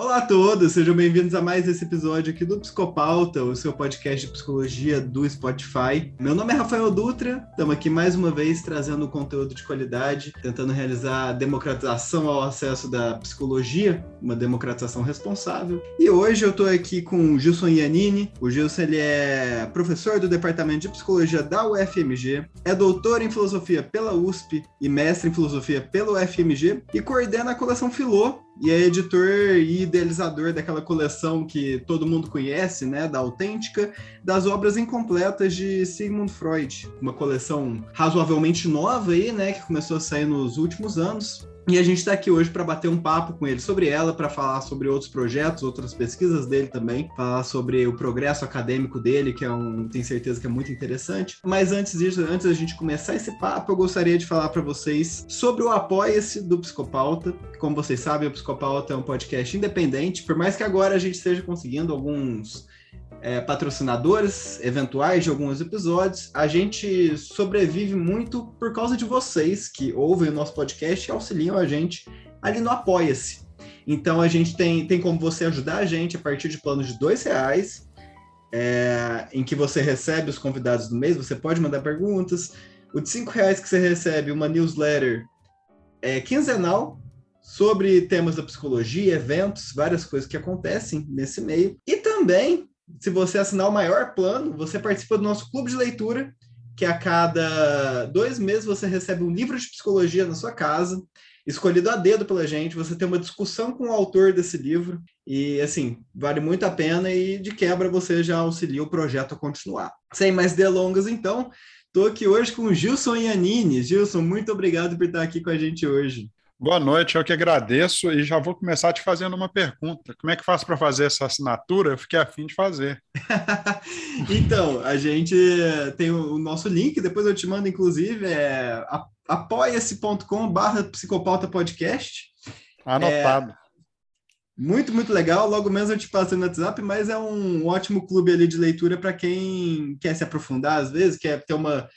Olá a todos, sejam bem-vindos a mais esse episódio aqui do Psicopauta, o seu podcast de psicologia do Spotify. Meu nome é Rafael Dutra, estamos aqui mais uma vez trazendo conteúdo de qualidade, tentando realizar a democratização ao acesso da psicologia, uma democratização responsável. E hoje eu estou aqui com o Gilson Iannini. O Gilson ele é professor do Departamento de Psicologia da UFMG, é doutor em filosofia pela USP e mestre em filosofia pelo UFMG e coordena a coleção Filô, e é editor e idealizador daquela coleção que todo mundo conhece, né, da Autêntica, das obras incompletas de Sigmund Freud, uma coleção razoavelmente nova aí, né, que começou a sair nos últimos anos. E a gente está aqui hoje para bater um papo com ele sobre ela, para falar sobre outros projetos, outras pesquisas dele também, falar sobre o progresso acadêmico dele, que é um, tenho certeza que é muito interessante. Mas antes disso, antes da gente começar esse papo, eu gostaria de falar para vocês sobre o Apoia-se do Psicopauta. Como vocês sabem, o Psicopauta é um podcast independente, por mais que agora a gente esteja conseguindo alguns é, patrocinadores eventuais de alguns episódios. A gente sobrevive muito por causa de vocês que ouvem o nosso podcast e auxiliam a gente ali no Apoia-se. Então a gente tem, tem como você ajudar a gente a partir de planos de dois reais, é, em que você recebe os convidados do mês, você pode mandar perguntas. O de cinco reais que você recebe uma newsletter é, quinzenal sobre temas da psicologia, eventos, várias coisas que acontecem nesse meio. E também se você assinar o maior plano, você participa do nosso clube de leitura, que a cada dois meses você recebe um livro de psicologia na sua casa, escolhido a dedo pela gente. Você tem uma discussão com o autor desse livro, e assim, vale muito a pena, e de quebra você já auxilia o projeto a continuar. Sem mais delongas, então. Estou aqui hoje com o Gilson Iannini. Gilson, muito obrigado por estar aqui com a gente hoje. Boa noite, eu que agradeço e já vou começar te fazendo uma pergunta. Como é que faz para fazer essa assinatura? Eu fiquei afim de fazer. então, a gente tem o nosso link, depois eu te mando, inclusive, é apoia-se.com barra psicopauta podcast. Anotado. É, muito, muito legal. Logo menos eu te passo no WhatsApp, mas é um ótimo clube ali de leitura para quem quer se aprofundar, às vezes, quer ter uma,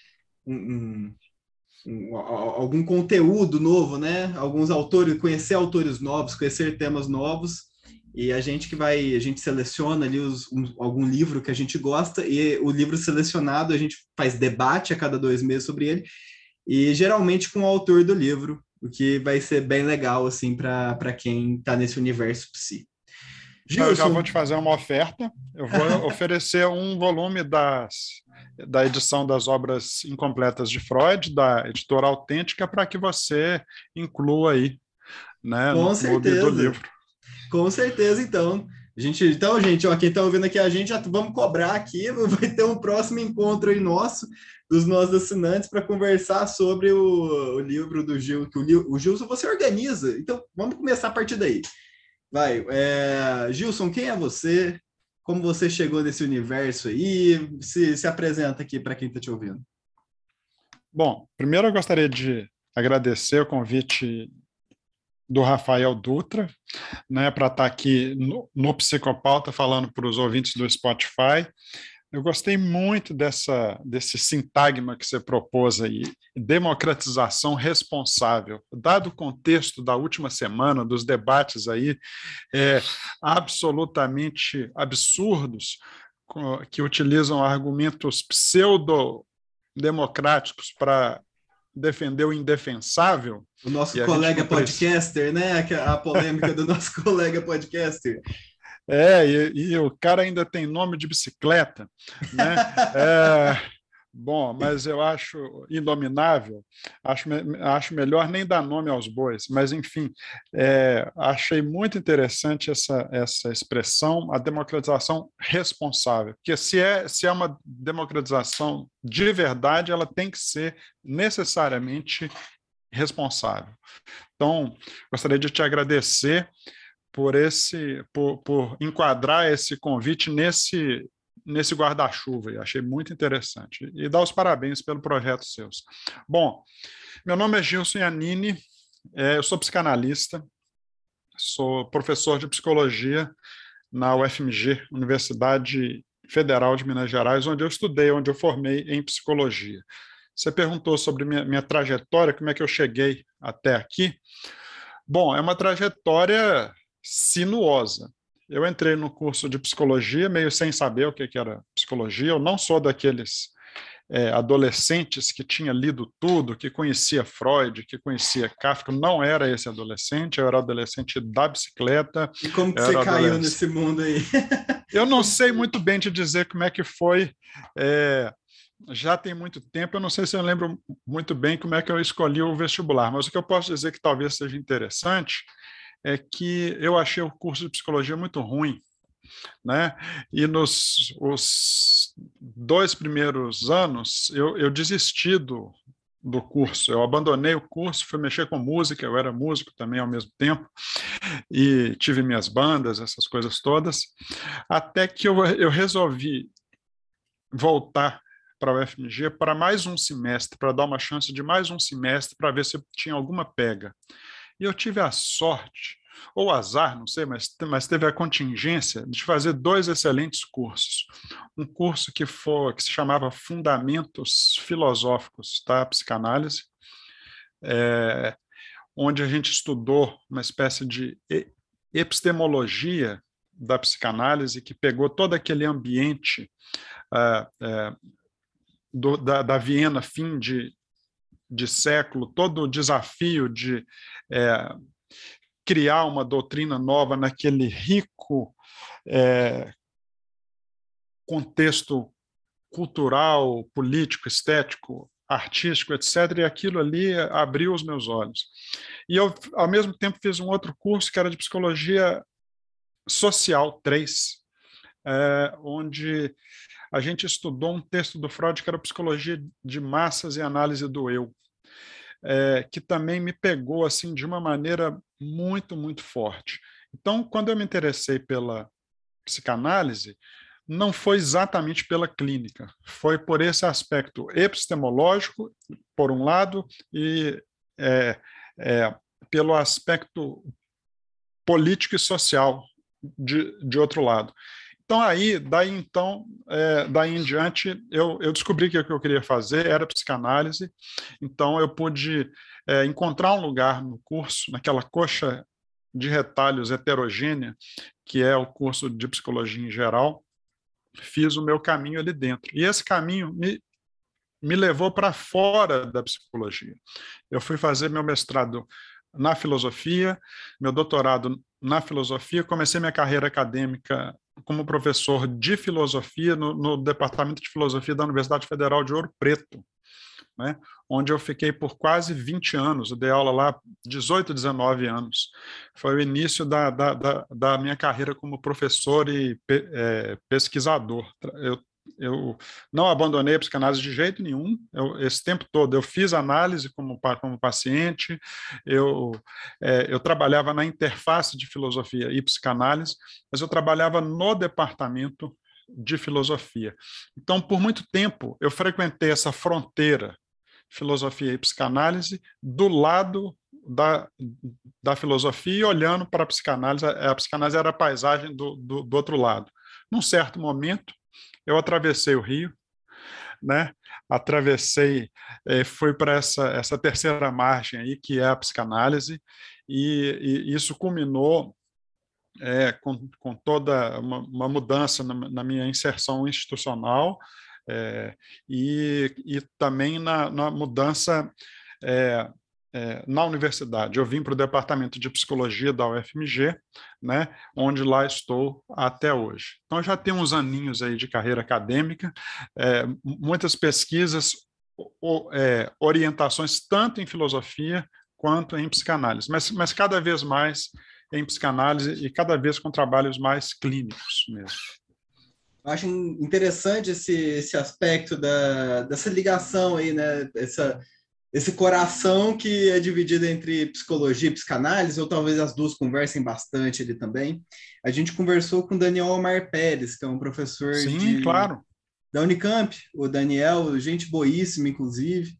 um, algum conteúdo novo, né? Alguns autores, conhecer autores novos, conhecer temas novos. E a gente que vai, a gente seleciona ali os, um, algum livro que a gente gosta e o livro selecionado a gente faz debate a cada dois meses sobre ele e geralmente com o autor do livro, o que vai ser bem legal assim para quem está nesse universo psi. Gilson... Eu já vou te fazer uma oferta. Eu vou oferecer um volume das da edição das obras incompletas de Freud, da editora autêntica, para que você inclua aí né, Com no certeza. do livro. Com certeza, então. A gente, então, gente, ó, quem está ouvindo aqui a gente, já vamos cobrar aqui, vai ter um próximo encontro aí nosso, dos nossos assinantes, para conversar sobre o, o, livro do Gil, que o, o Gilson você organiza. Então, vamos começar a partir daí. Vai, é, Gilson, quem é você? Como você chegou nesse universo aí, se, se apresenta aqui para quem está te ouvindo. Bom, primeiro eu gostaria de agradecer o convite do Rafael Dutra, né, para estar tá aqui no, no Psicopauta falando para os ouvintes do Spotify. Eu gostei muito dessa, desse sintagma que você propôs aí, democratização responsável. Dado o contexto da última semana, dos debates aí, é, absolutamente absurdos, que utilizam argumentos pseudo-democráticos para defender o indefensável. O nosso colega podcaster, né? A polêmica do nosso colega podcaster. É, e, e, o cara ainda tem nome de bicicleta, né? É, bom, mas eu acho inominável, acho, acho melhor nem dar nome aos bois, mas enfim, é, achei muito interessante essa, essa expressão, a democratização responsável, porque se é, se é uma democratização de verdade, ela tem que ser necessariamente responsável. Então, gostaria de te agradecer por esse por, por enquadrar esse convite nesse nesse guarda-chuva. Achei muito interessante. E dar os parabéns pelo projeto seus. Bom, meu nome é Gilson Yanini, é, eu sou psicanalista, sou professor de psicologia na UFMG, Universidade Federal de Minas Gerais, onde eu estudei, onde eu formei em psicologia. Você perguntou sobre minha, minha trajetória, como é que eu cheguei até aqui. Bom, é uma trajetória sinuosa. Eu entrei no curso de psicologia meio sem saber o que era psicologia. Eu não sou daqueles é, adolescentes que tinha lido tudo, que conhecia Freud, que conhecia Kafka. Não era esse adolescente, eu era adolescente da bicicleta. E como que você caiu nesse mundo aí? eu não sei muito bem te dizer como é que foi. É, já tem muito tempo, eu não sei se eu lembro muito bem como é que eu escolhi o vestibular, mas o que eu posso dizer que talvez seja interessante é que eu achei o curso de psicologia muito ruim, né? E nos os dois primeiros anos eu, eu desisti do, do curso. Eu abandonei o curso, fui mexer com música, eu era músico também ao mesmo tempo, e tive minhas bandas, essas coisas todas, até que eu, eu resolvi voltar para a UFMG para mais um semestre, para dar uma chance de mais um semestre para ver se tinha alguma pega. E eu tive a sorte, ou azar, não sei, mas, mas teve a contingência de fazer dois excelentes cursos. Um curso que, foi, que se chamava Fundamentos Filosóficos da Psicanálise, é, onde a gente estudou uma espécie de epistemologia da psicanálise que pegou todo aquele ambiente uh, uh, do, da, da, Viena, fim de, de século, todo o desafio de é, criar uma doutrina nova naquele rico é, contexto cultural, político, estético, artístico, etc. E aquilo ali abriu os meus olhos. E eu, ao mesmo tempo, fiz um outro curso que era de psicologia social 3, é, onde a gente estudou um texto do Freud que era Psicologia de Massas e Análise do Eu, é, que também me pegou assim de uma maneira muito, muito forte. Então, quando eu me interessei pela psicanálise, não foi exatamente pela clínica, foi por esse aspecto epistemológico, por um lado, e é, é, pelo aspecto político e social, de, de outro lado. Então, aí, daí então, é, daí em diante, eu, eu descobri que o que eu queria fazer era psicanálise, então eu pude é, encontrar um lugar no curso, naquela coxa de retalhos heterogênea, que é o curso de psicologia em geral, fiz o meu caminho ali dentro. E esse caminho me, me levou para fora da psicologia. Eu fui fazer meu mestrado na filosofia, meu doutorado na filosofia, comecei minha carreira acadêmica como professor de filosofia no, no, Departamento de Filosofia da Universidade Federal de Ouro Preto, né, onde eu fiquei por quase 20 anos, eu dei aula lá 18, 19 anos. Foi o início da, da, da, da minha carreira como professor e é, pesquisador. Eu eu não abandonei a psicanálise de jeito nenhum. Eu, esse tempo todo eu fiz análise como, como paciente, eu, é, eu trabalhava na interface de filosofia e psicanálise, mas eu trabalhava no departamento de filosofia. Então, por muito tempo, eu frequentei essa fronteira filosofia e psicanálise do lado da, da filosofia e olhando para a psicanálise. A psicanálise era a paisagem do, do, do outro lado. Num certo momento, eu atravessei o rio, né? Atravessei, eh, fui para essa, essa terceira margem aí, que é a psicanálise, e, e isso culminou é, com, com toda uma, uma mudança na, na, minha inserção institucional é, e, e também na, na mudança é, é, na universidade. Eu vim para o departamento de psicologia da UFMG, né, onde lá estou até hoje. Então já tenho uns aninhos aí de carreira acadêmica, é, muitas pesquisas, o, é, orientações tanto em filosofia quanto em psicanálise, mas, mas cada vez mais em psicanálise e cada vez com trabalhos mais clínicos mesmo. Eu acho interessante esse, esse aspecto da, dessa ligação aí, né? Essa, esse coração que é dividido entre psicologia e psicanálise, ou talvez as duas conversem bastante ali também. A gente conversou com o Daniel Omar Pérez, que é um professor Sim, de, claro. da Unicamp, o Daniel, gente boíssima, inclusive.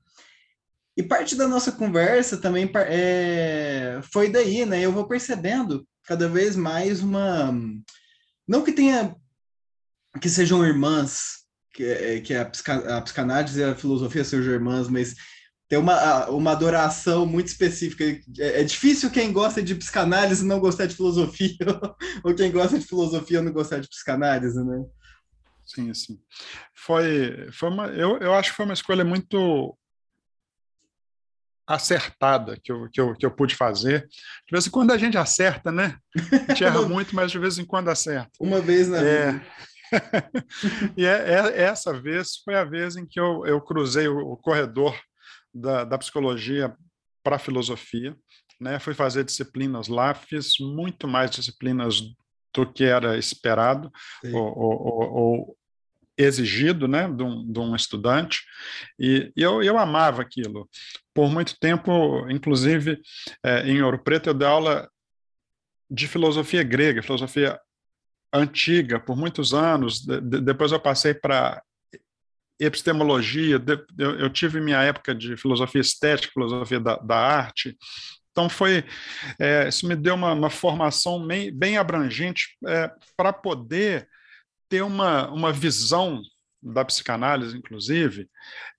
E parte da nossa conversa também é, foi daí, né? Eu vou percebendo cada vez mais uma. Não que tenha. que sejam irmãs, que, é, que a, psicanálise e a filosofia sejam irmãs, mas tem uma, uma adoração muito específica. É, é, difícil quem gosta de psicanálise não gostar de filosofia, ou quem gosta de filosofia não gostar de psicanálise, né? Sim, sim. Foi, foi uma, eu, eu acho que foi uma escolha muito acertada que eu, que, eu, que eu pude fazer. De vez em quando a gente acerta, né? A gente erra muito, mas de vez em quando acerta. Uma vez na é... vida. e é, é, essa vez foi a vez em que eu, eu cruzei o, o corredor da, da psicologia para a filosofia. Né? Fui fazer disciplinas lá, fiz muito mais disciplinas do que era esperado ou, ou, ou, exigido né, de, um, de um estudante, e, e eu, eu amava aquilo. Por muito tempo, inclusive, é, em Ouro Preto, eu dei aula de filosofia grega, filosofia antiga, por muitos anos. De, de, depois eu passei para epistemologia, eu, eu, tive minha época de filosofia estética, filosofia da, da arte. Então foi, é, isso me deu uma, uma formação bem, bem abrangente é, para poder ter uma, uma visão da psicanálise, inclusive,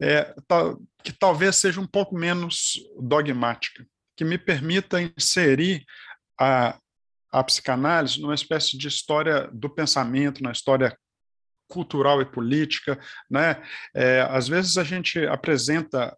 é, tal, que talvez seja um pouco menos dogmática, que me permita inserir a, a psicanálise numa espécie de história do pensamento, na história cultural e política, né? É, às vezes a gente apresenta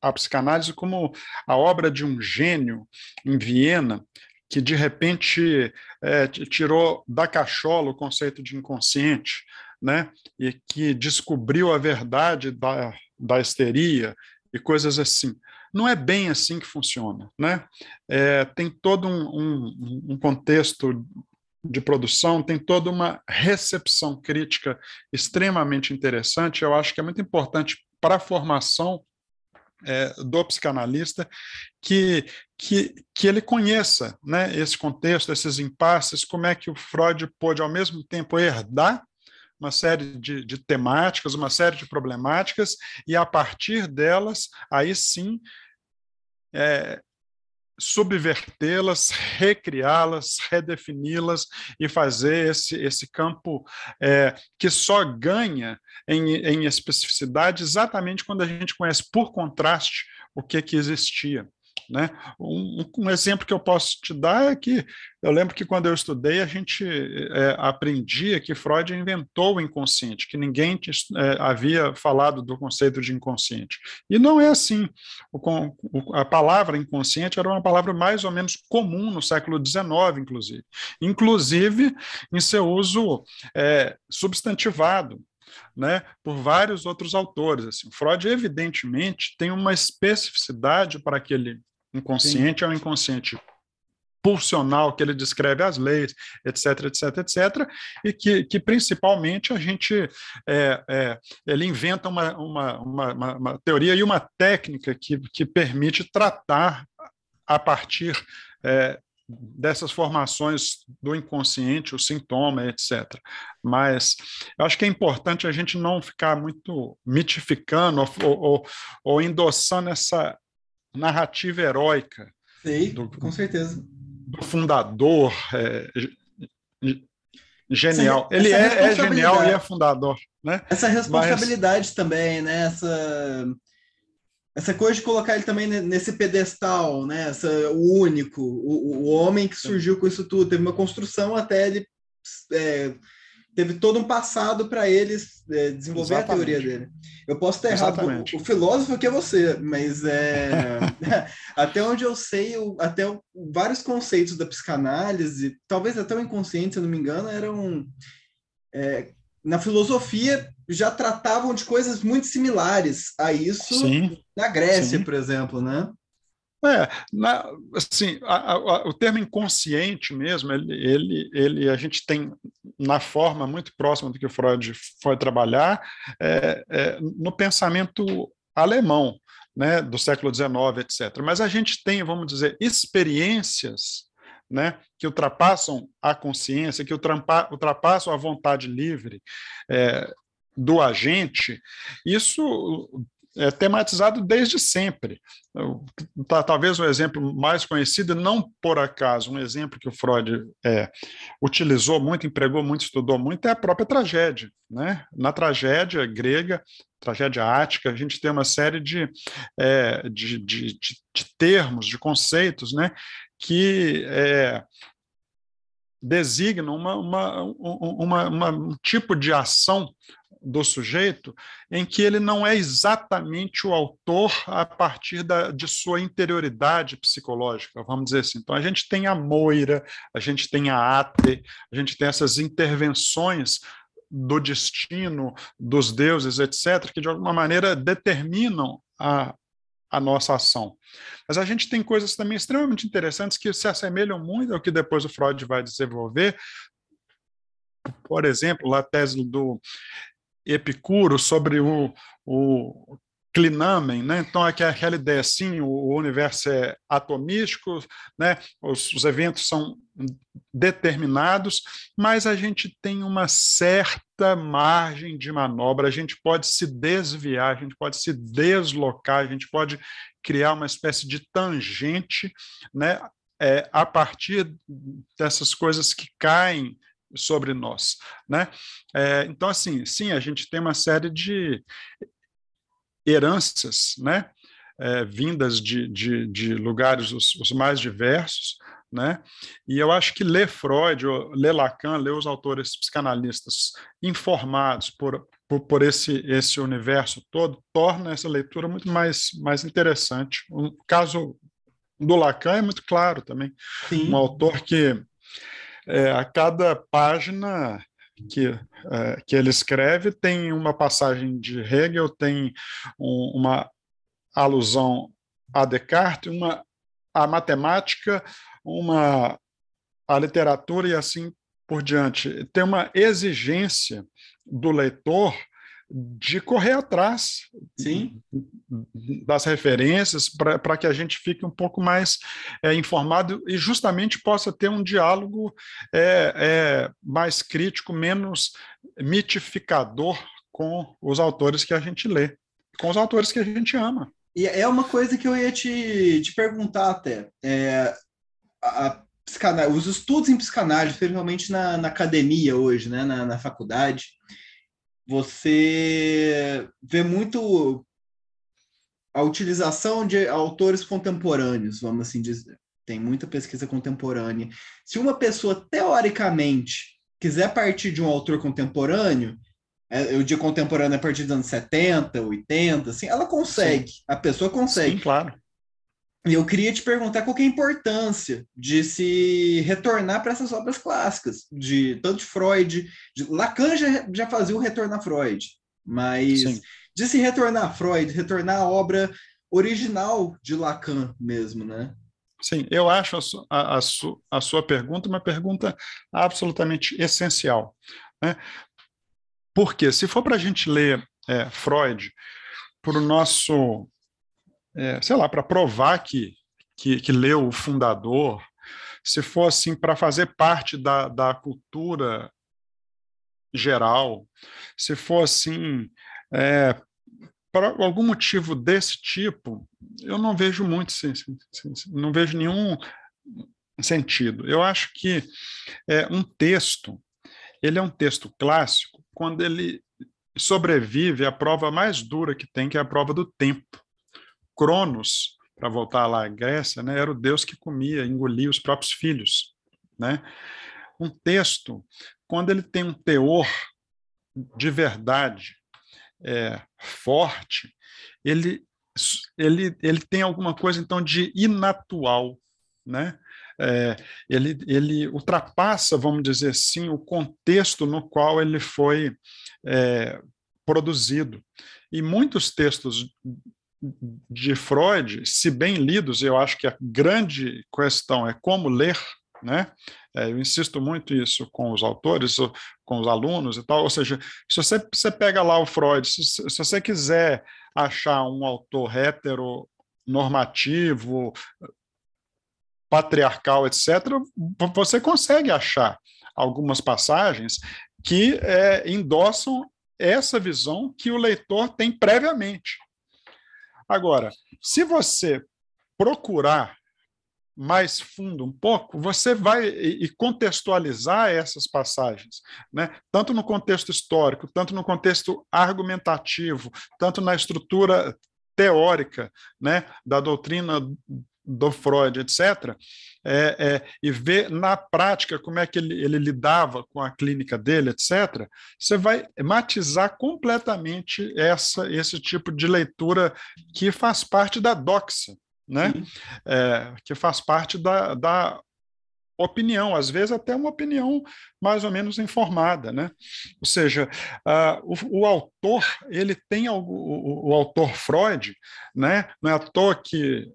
a psicanálise como a obra de um gênio em Viena que de repente é, tirou da cachola o conceito de inconsciente, né? E que descobriu a verdade da, da histeria e coisas assim. Não é bem assim que funciona, né? É, tem todo um, um, um contexto de produção, tem toda uma recepção crítica extremamente interessante. Eu acho que é muito importante para a formação é, do psicanalista que, que, que ele conheça né, esse contexto, esses impasses, como é que o Freud pôde, ao mesmo tempo, herdar uma série de, de temáticas, uma série de problemáticas, e a partir delas, aí sim, é, subvertê-las, recriá-las, redefini-las e fazer esse, esse campo é, que só ganha em, em especificidade exatamente quando a gente conhece por contraste o que, que existia. Né? Um, um, exemplo que eu posso te dar é que eu lembro que quando eu estudei, a gente é, aprendia que Freud inventou o inconsciente, que ninguém é, havia falado do conceito de inconsciente. E não é assim. O, o, a palavra inconsciente era uma palavra mais ou menos comum no século XIX, inclusive. Inclusive em seu uso é, substantivado né, por vários outros autores. Assim. Freud, evidentemente, tem uma especificidade para aquele inconsciente, Sim. é o inconsciente pulsional que ele descreve as leis, etc, etc, etc, e que, que principalmente a gente é, é, ele inventa uma, uma, uma, uma, teoria e uma técnica que, que permite tratar a partir é, dessas formações do inconsciente, o sintoma, etc. Mas eu acho que é importante a gente não ficar muito mitificando ou, ou, ou endossando essa narrativa heróica. Sim, do, com certeza. Do fundador é, genial. Essa, Ele essa é, é, genial e é fundador. Né? Essa responsabilidade Mas... também, né? Essa essa coisa de colocar ele também nesse pedestal, né? Essa, o único, o, o homem que surgiu com isso tudo, teve uma construção até ele é, teve todo um passado para ele é, desenvolver Exatamente. a teoria dele. Eu posso estar errado, o, o, filósofo que é você, mas é, até onde eu sei, até vários conceitos da psicanálise, talvez até o inconsciente, se eu não me engano, eram é, na filosofia já tratavam de coisas muito similares a isso sim, na Grécia, sim. por exemplo, né? É, na, assim, a, a, o termo inconsciente mesmo, ele, ele, ele, a gente tem na forma muito próxima do que o Freud foi trabalhar é, é, no pensamento alemão, né, do século XIX, etc. Mas a gente tem, vamos dizer, experiências né, que ultrapassam a consciência, que ultrapassam a vontade livre é, do agente, isso é, tematizado desde sempre. Tá, talvez o exemplo mais conhecido, não por acaso, um exemplo que o Freud é, utilizou muito, empregou muito, estudou muito, é a própria tragédia. Né? Na tragédia grega, tragédia ática, a gente tem uma série de, é, de, de, de, termos, de conceitos, né, que designam uma, uma, uma, uma, um tipo de ação do sujeito em que ele não é exatamente o autor a partir da, de sua interioridade psicológica, vamos dizer assim. Então, a gente tem a Moira, a gente tem a Ate, a gente tem essas intervenções do destino dos deuses, etc., que de alguma maneira determinam a, a nossa ação. Mas a gente tem coisas também extremamente interessantes que se assemelham muito ao que depois o Freud vai desenvolver. Por exemplo, a tese do Epicuro sobre o, o clinamen, né? Então é aquela ideia assim, o universo é atomístico, né? Os, os, eventos são determinados, mas a gente tem uma certa margem de manobra, a gente pode se desviar, a gente pode se deslocar, a gente pode criar uma espécie de tangente, né? É, a partir dessas coisas que caem sobre nós, né? É, então, assim, sim, a gente tem uma série de heranças, né? É, vindas de, de, de lugares os, os, mais diversos, né? E eu acho que ler Freud, ler Lacan, ler os autores psicanalistas informados por, por, por, esse, esse universo todo, torna essa leitura muito mais, mais interessante. O caso do Lacan é muito claro também. Sim. Um autor que é, a cada página que, é, que ele escreve tem uma passagem de Hegel, tem um, uma alusão a Descartes, uma a matemática, uma a literatura e assim por diante. Tem uma exigência do leitor de correr atrás Sim. das referências para que a gente fique um pouco mais é, informado e justamente possa ter um diálogo é, é, mais crítico, menos mitificador com os autores que a gente lê, com os autores que a gente ama. E é uma coisa que eu ia te, te perguntar até. É, a, a, os estudos em psicanálise, principalmente na, na academia hoje, né, na, na faculdade, você vê muito a utilização de autores contemporâneos, vamos assim dizer. Tem muita pesquisa contemporânea. Se uma pessoa, teoricamente, quiser partir de um autor contemporâneo, é, eu digo contemporâneo a partir dos anos 70, 80, assim, ela consegue, Sim. a pessoa consegue. Sim, claro. Eu queria te perguntar qual é a importância de se retornar para essas obras clássicas, de tanto de Freud, de Lacan já, já fazia o retorno a Freud, mas Sim. de se retornar a Freud, retornar à obra original de Lacan mesmo, né? Sim, eu acho a, su, a, a, su, a sua pergunta uma pergunta absolutamente essencial. Né? Porque se for para a gente ler é, Freud por o nosso é, sei lá, para provar que, que, que leu o fundador, se for assim para fazer parte da, da cultura geral, se for assim, é, por algum motivo desse tipo, eu não vejo muito, não vejo nenhum sentido. Eu acho que é, um texto, ele é um texto clássico quando ele sobrevive à prova mais dura que tem, que é a prova do tempo. Cronos, para voltar lá à Grécia, né, era o deus que comia, engolia os próprios filhos. Né? Um texto, quando ele tem um teor de verdade é, forte, ele, ele, ele tem alguma coisa então de inatual, né? É, ele, ele ultrapassa, vamos dizer assim, o contexto no qual ele foi é, produzido. E muitos textos de Freud, se bem lidos, eu acho que a grande questão é como ler, né? É, eu insisto muito isso com os autores, com os alunos e tal. Ou seja, se você, você pega lá o Freud, se, se você quiser achar um autor heteronormativo, patriarcal, etc., você consegue achar algumas passagens que é, endossam essa visão que o leitor tem previamente. Agora, se você procurar mais fundo um pouco, você vai e contextualizar essas passagens, né? tanto no contexto histórico, tanto no contexto argumentativo, tanto na estrutura teórica né, da doutrina do Freud, etc., é, é, e ver na prática como é que ele, ele, lidava com a clínica dele, etc., você vai matizar completamente essa, esse tipo de leitura que faz parte da doxa, né? É, que faz parte da, da opinião, às vezes até uma opinião mais ou menos informada, né? Ou seja, uh, o, o, autor ele tem o, o, o, autor Freud, né? Não é à toa que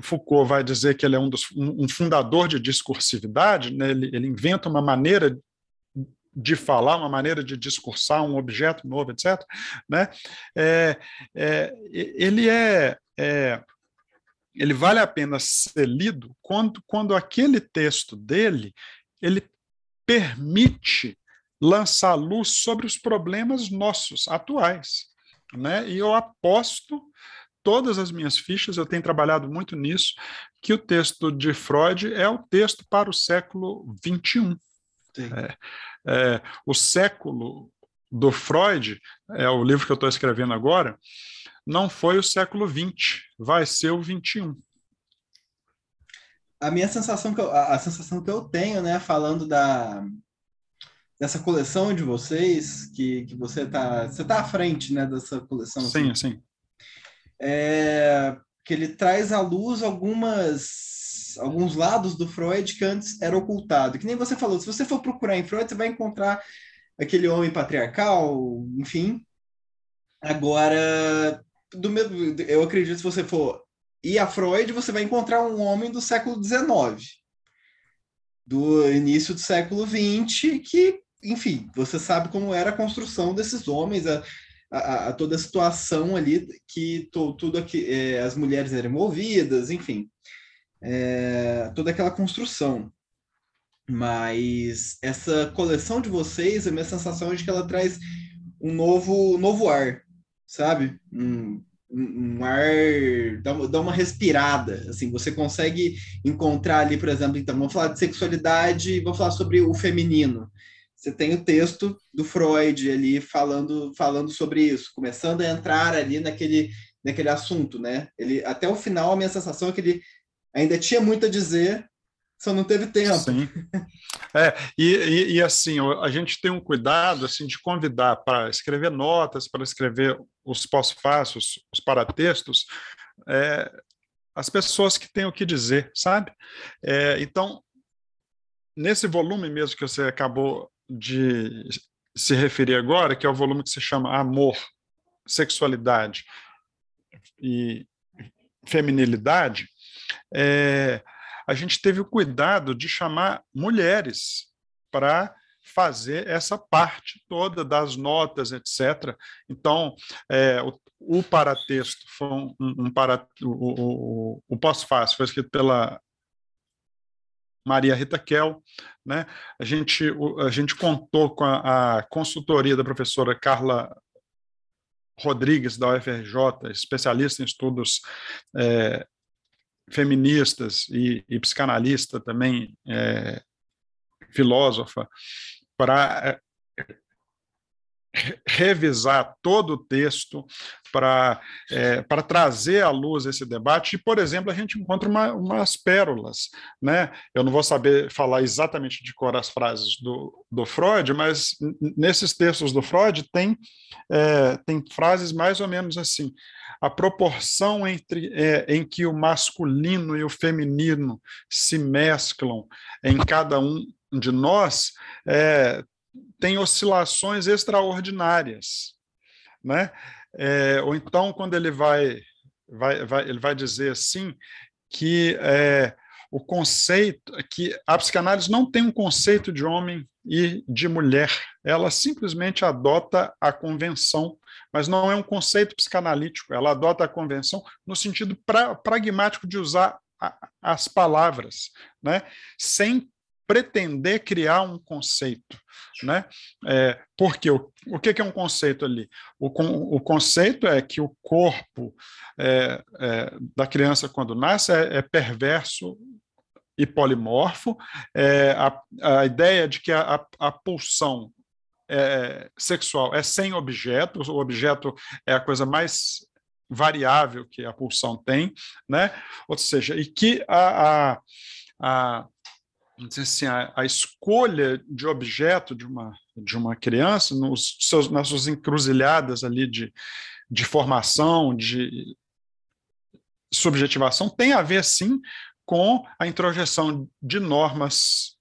Foucault vai dizer que ele é um, dos, um, fundador de discursividade, né? ele, ele inventa uma maneira de falar, uma maneira de discursar um objeto novo, etc. Né? É, é, ele é, é ele vale a pena ser lido quando, quando aquele texto dele ele permite lançar luz sobre os problemas nossos atuais, né? E eu aposto todas as minhas fichas, eu tenho trabalhado muito nisso, que o texto de Freud é o texto para o século XXI. É, é, o século do Freud, é o livro que eu estou escrevendo agora, não foi o século XX, vai ser o XXI. A minha sensação que eu, a, a sensação que eu tenho, né, falando da dessa coleção de vocês, que, que você está você tá à frente, né, dessa coleção. Sim, assim, sim. É, que ele traz à luz algumas alguns lados do Freud que antes era ocultado. Que nem você falou, se você for procurar em Freud, você vai encontrar aquele homem patriarcal, enfim. Agora, do mesmo, eu acredito se você for ir a Freud, você vai encontrar um homem do século XIX, do início do século XX, que, enfim, você sabe como era a construção desses homens, a, a, a toda a situação ali, que to, tudo aqui, é, as mulheres eram envolvidas, enfim, é, toda aquela construção. Mas essa coleção de vocês, a minha sensação é de que ela traz um novo, novo ar, sabe? Um, um ar, dá dá uma respirada, assim, você consegue encontrar ali, por exemplo, então, vamos falar de sexualidade vamos falar sobre o feminino. Você tem o texto do Freud ali falando, falando sobre isso, começando a entrar ali naquele, naquele assunto, né? Ele, até o final, a minha sensação é que ele ainda tinha muito a dizer, só não teve tempo. Sim. É, e, e, e, assim, a gente tem um cuidado assim, de convidar para escrever notas, para escrever os pós-fácios, os paratextos, é, as pessoas que têm o que dizer, sabe? É, então, nesse volume mesmo que você acabou de se referir agora, que é o volume que se chama Amor, Sexualidade e Feminilidade, é, a gente teve o cuidado de chamar mulheres para fazer essa parte toda das notas, etc. Então, é, o, o paratexto foi um, um para, o, o, o pós-fácil foi escrito pela Maria Rita Kell, né? A gente a gente contou com a, a consultoria da professora Carla Rodrigues da UFRJ, especialista em estudos é, feministas e, e psicanalista também, é, filósofa, para revisar todo o texto para é, para trazer à luz esse debate. E por exemplo a gente encontra uma, umas pérolas né? Eu não vou saber falar exatamente de cor as frases do, do Freud mas nesses textos do Freud tem é, tem frases mais ou menos assim. A proporção entre é, em que o masculino e o feminino se mesclam em cada um de nós é, tem oscilações extraordinárias, né? É, ou então quando ele vai, vai, vai, ele vai dizer assim que é, o conceito que a psicanálise não tem um conceito de homem e de mulher, ela simplesmente adota a convenção, mas não é um conceito psicanalítico, ela adota a convenção no sentido pra, pragmático de usar a, as palavras, né? sem pretender criar um conceito. Né? É, porque o, o que, que é um conceito ali? O, o conceito é que o corpo é, é, da criança, quando nasce, é, é perverso e polimorfo. É, a, a ideia de que a, a, a pulsão é, sexual é sem objeto, o objeto é a coisa mais variável que a pulsão tem, né? ou seja, e que a, a, a assim, a, a, escolha de objeto de uma, de uma criança, nos seus, nas suas encruzilhadas ali de, de formação, de subjetivação, tem a ver, sim, com a introjeção de normas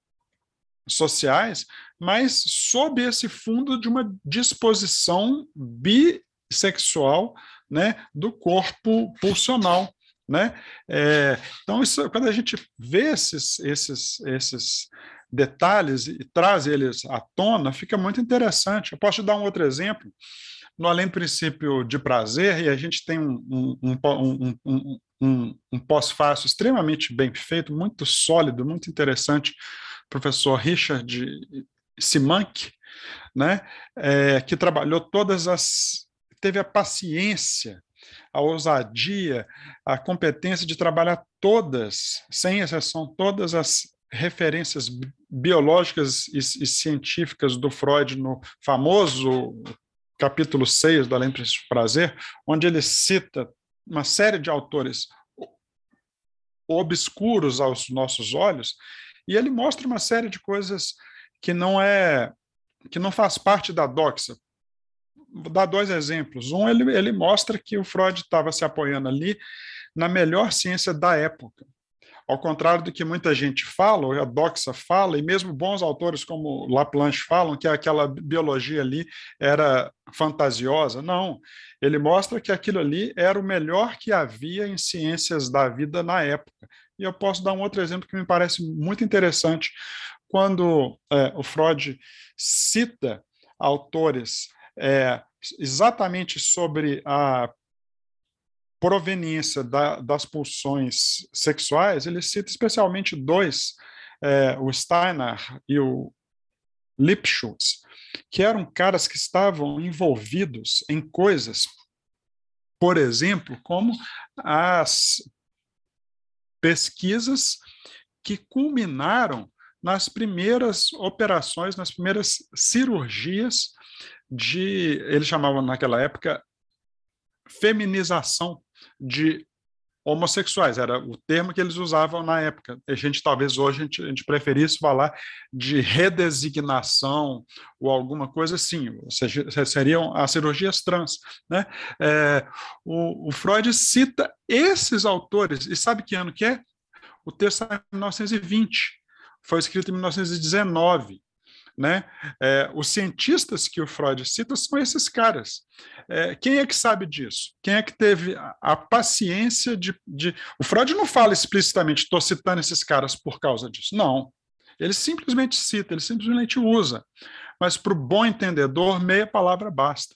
sociais, mas sob esse fundo de uma disposição bissexual né, do corpo pulsional. Né? É, então, isso, quando a gente vê esses, esses, esses detalhes e traz eles à tona, fica muito interessante. Eu posso te dar um outro exemplo. No Além do Princípio de Prazer, e a gente tem um, um, um, um, um, um pós-fácil extremamente bem feito, muito sólido, muito interessante, professor Richard Simank, né, é, que trabalhou todas as. teve a paciência, a ousadia, a competência de trabalhar todas, sem exceção, todas as referências biológicas e, e científicas do Freud no famoso capítulo 6 do Além do Prazer, onde ele cita uma série de autores obscuros aos nossos olhos, e ele mostra uma série de coisas que não é que não faz parte da doxa. Vou dar dois exemplos. Um, ele, ele mostra que o Freud estava se apoiando ali na melhor ciência da época. Ao contrário do que muita gente fala, a doxa fala, e mesmo bons autores como Laplanche falam que aquela biologia ali era fantasiosa. Não, ele mostra que aquilo ali era o melhor que havia em ciências da vida na época. E eu posso dar um outro exemplo que me parece muito interessante quando é, o Freud cita autores é, exatamente sobre a proveniência da, das pulsões sexuais, ele cita especialmente dois, é, o Steiner e o Lipschutz, que eram caras que estavam envolvidos em coisas, por exemplo, como as pesquisas que culminaram nas primeiras operações, nas primeiras cirurgias de, eles chamavam naquela época, feminização de homossexuais, era o termo que eles usavam na época. A gente talvez hoje a gente, a gente preferisse falar de redesignação ou alguma coisa assim, ou seja, seriam as cirurgias trans. Né? É, o, o Freud cita esses autores, e sabe que ano que é? O texto é 1920 foi escrito em 1919. Né? É, os cientistas que o Freud cita são esses caras. É, quem é que sabe disso? Quem é que teve a, a paciência de, de, O Freud não fala explicitamente, estou citando esses caras por causa disso. Não. Ele simplesmente cita, ele simplesmente usa. Mas para o bom entendedor, meia palavra basta.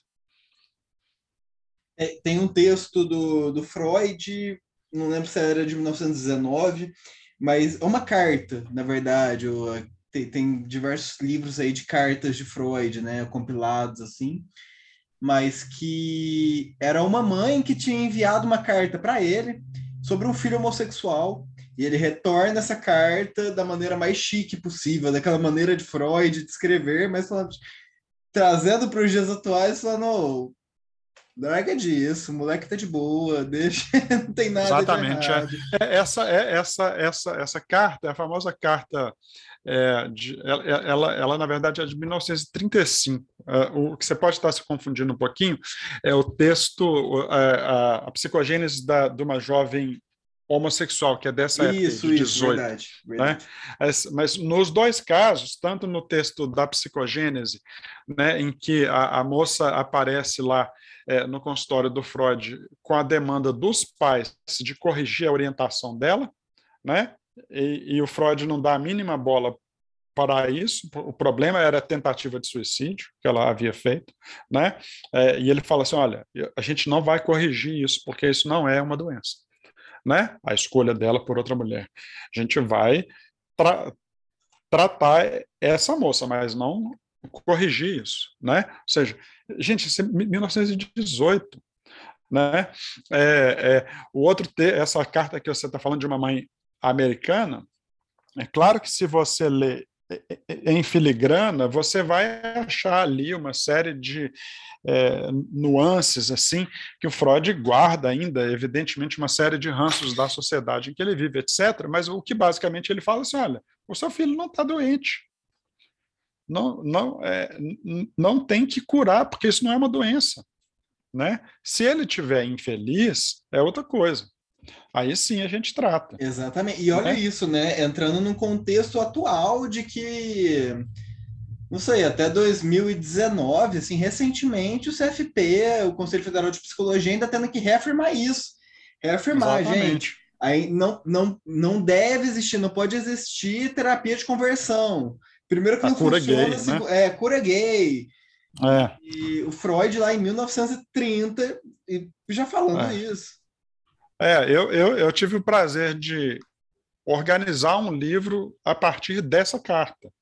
É, tem um texto do, do Freud, não lembro se era de 1919, mas é uma carta, na verdade. Tem, tem, diversos livros aí de cartas de Freud, né, compilados assim, mas que era uma mãe que tinha enviado uma carta para ele sobre um filho homossexual e ele retorna essa carta da maneira mais chique possível, daquela maneira de Freud de escrever, mas falando, trazendo para os dias atuais, falando, Larga disso, o moleque tá de boa, deixa, não tem nada Exatamente. De é. é. essa, é, essa, essa, essa carta, é a famosa carta, é, de, ela, ela, ela, na verdade, é de 1935. É, o que você pode estar se confundindo um pouquinho é o texto, a, é, a, psicogênese da, de uma jovem homossexual, que é dessa isso, época, de 18. Isso, verdade, verdade. Né? Mas, mas, nos dois casos, tanto no texto da psicogênese, né, em que a, a moça aparece lá é, no consultório do Freud com a demanda dos pais de corrigir a orientação dela, né? E, e o Freud não dá a mínima bola para isso. O problema era a tentativa de suicídio que ela havia feito, né? É, e ele fala assim: olha, a gente não vai corrigir isso porque isso não é uma doença, né? A escolha dela por outra mulher. A gente vai tra tratar essa moça, mas não corrigir isso, né? Ou seja, gente, isso é 1918, né? É, é, o outro essa carta que você está falando de uma mãe americana, é claro que se você lê em filigrana, você vai achar ali uma série de é, nuances assim que o Freud guarda ainda, evidentemente, uma série de ranços da sociedade em que ele vive, etc. Mas o que basicamente ele fala é assim: olha, o seu filho não está doente. Não, não, é, não tem que curar, porque isso não é uma doença. Né? Se ele tiver infeliz, é outra coisa. Aí sim a gente trata. Exatamente. E olha né? isso, né? Entrando num contexto atual de que, não sei, até 2019, assim, recentemente, o CFP, o Conselho Federal de Psicologia, ainda tendo que reafirmar isso. Reafirmar, Exatamente. gente. Aí não, não, não deve existir, não pode existir terapia de conversão. Primeiro que a não cura funciona, gay, assim, né? é cura gay. É. E o Freud lá em 1930 já falando é. isso. É, eu, eu, eu tive o prazer de organizar um livro a partir dessa carta.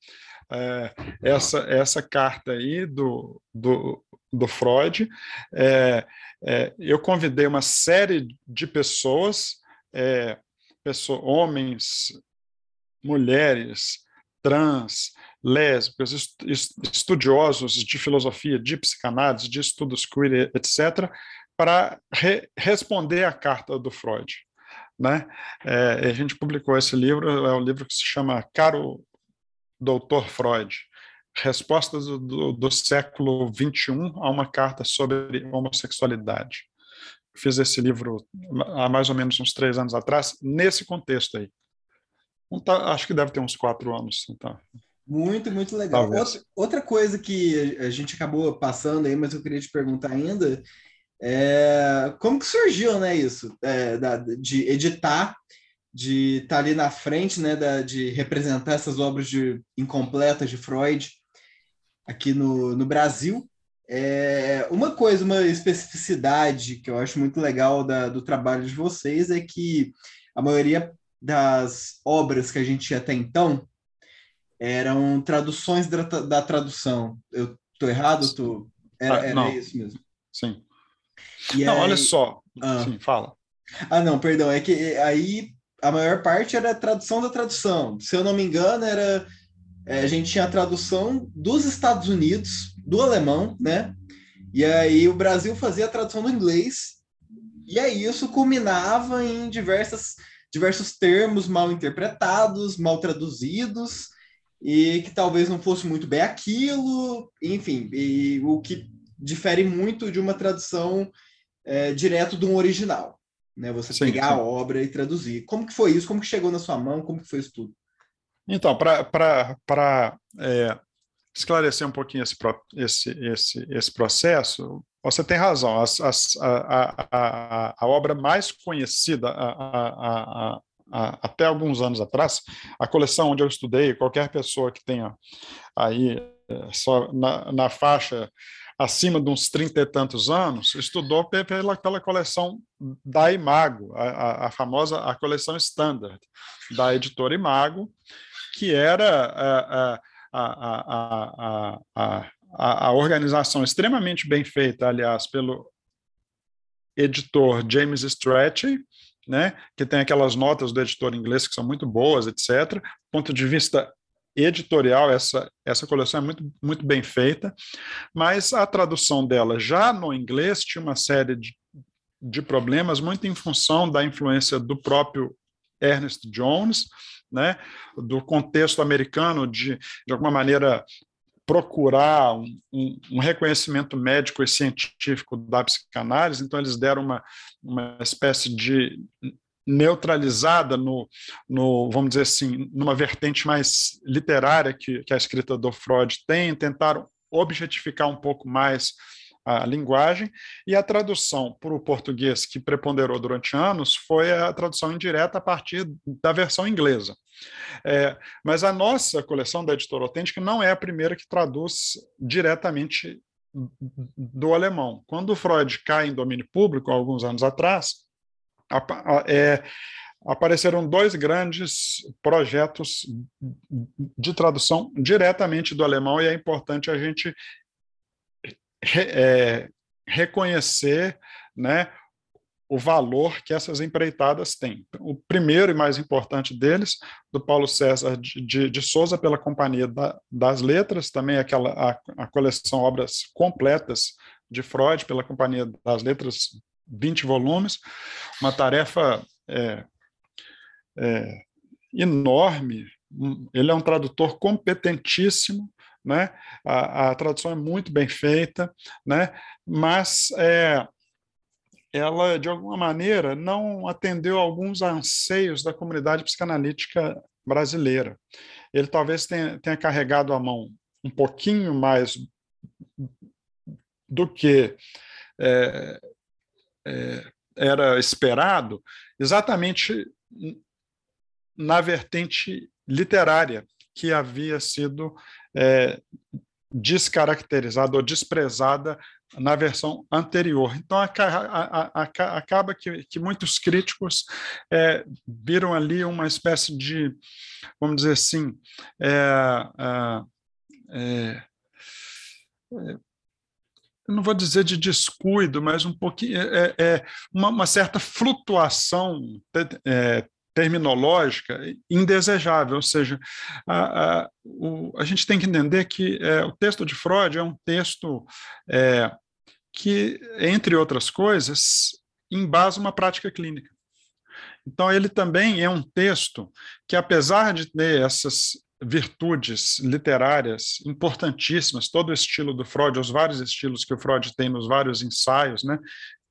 É, essa, essa carta aí do, do, do Freud, é, é, eu convidei uma série de pessoas, é, pessoas homens, mulheres, trans, lésbicas, estudiosos de filosofia, de psicanálise, de estudos queer, etc., para re responder à carta do Freud. Né? É, a gente publicou esse livro, é um livro que se chama Caro Doutor Freud, Respostas do, do, do século XXI a uma carta sobre homossexualidade. Fiz esse livro há mais ou menos uns três anos atrás, nesse contexto aí. Tá, acho que deve ter uns quatro anos. Então. Muito, muito legal. Outra, outra coisa que a gente acabou passando aí, mas eu queria te perguntar ainda, é, como que surgiu, né, isso? É, da, de editar, de estar tá ali na frente, né, da, de representar essas obras de, incompletas de Freud aqui no, no Brasil. É, uma coisa, uma especificidade que eu acho muito legal da, do trabalho de vocês é que a maioria das obras que a gente tinha até então eram traduções da, da tradução. Eu estou errado? Tô... Era, ah, era isso mesmo. Sim. E não, aí... olha só. Ah. Sim, fala. Ah, não, perdão. É que aí a maior parte era a tradução da tradução. Se eu não me engano, era é, a gente tinha a tradução dos Estados Unidos, do alemão, né? E aí o Brasil fazia a tradução do inglês. E aí isso culminava em diversas, diversos termos mal interpretados, mal traduzidos, e que talvez não fosse muito bem aquilo, enfim, e o que difere muito de uma tradução é, direto de um original, né? Você sim, pegar sim. a obra e traduzir. Como que foi isso? Como que chegou na sua mão? Como que foi isso tudo? Então, para é, esclarecer um pouquinho esse, esse, esse, esse processo, você tem razão. As, as, a, a, a, obra mais conhecida a, até alguns anos atrás, a coleção onde eu estudei, qualquer pessoa que tenha aí é, só na, na faixa acima de uns trinta e tantos anos, estudou pela, pela coleção da Imago, a, a, famosa a coleção Standard, da editora Imago, que era a, a, a, a, a organização extremamente bem feita, aliás, pelo editor James Strachey, né, que tem aquelas notas do editor inglês que são muito boas, etc. Do ponto de vista editorial, essa, essa coleção é muito, muito bem feita, mas a tradução dela já no inglês tinha uma série de, de problemas, muito em função da influência do próprio Ernest Jones, né, do contexto americano de, de alguma maneira, procurar um, um, um, reconhecimento médico e científico da psicanálise, então eles deram uma, uma espécie de neutralizada no, no, vamos dizer assim, numa vertente mais literária que, que a escrita do Freud tem, tentaram objetificar um pouco mais a linguagem, e a tradução para o português que preponderou durante anos foi a tradução indireta a partir da versão inglesa. É, mas a nossa coleção da editora autêntica não é a primeira que traduz diretamente do alemão. Quando o Freud cai em domínio público, alguns anos atrás, é, apareceram dois grandes projetos de tradução diretamente do alemão, e é importante a gente é, reconhecer né, o valor que essas empreitadas têm. O primeiro e mais importante deles, do Paulo César de, de, de Souza, pela Companhia da, das Letras, também aquela, a, a coleção Obras Completas de Freud, pela Companhia das Letras, 20 volumes, uma tarefa é, é, enorme. Ele é um tradutor competentíssimo, né? A, a, tradução é muito bem feita, né? mas é, ela, de alguma maneira, não atendeu alguns anseios da comunidade psicanalítica brasileira. Ele talvez tenha, tenha carregado a mão um pouquinho mais do que é, é, era esperado, exatamente na vertente literária que havia sido é, descaracterizada ou desprezada na versão anterior. Então, acaba que, que muitos críticos é, viram ali uma espécie de, vamos dizer assim, é, é, é não vou dizer de descuido, mas um pouquinho, é, é uma, uma, certa flutuação é, terminológica indesejável, ou seja, a, a, o, a gente tem que entender que é, o texto de Freud é um texto é, que, entre outras coisas, embasa uma prática clínica. Então, ele também é um texto que, apesar de ter essas virtudes literárias importantíssimas, todo o estilo do Freud, os vários estilos que o Freud tem nos vários ensaios, né,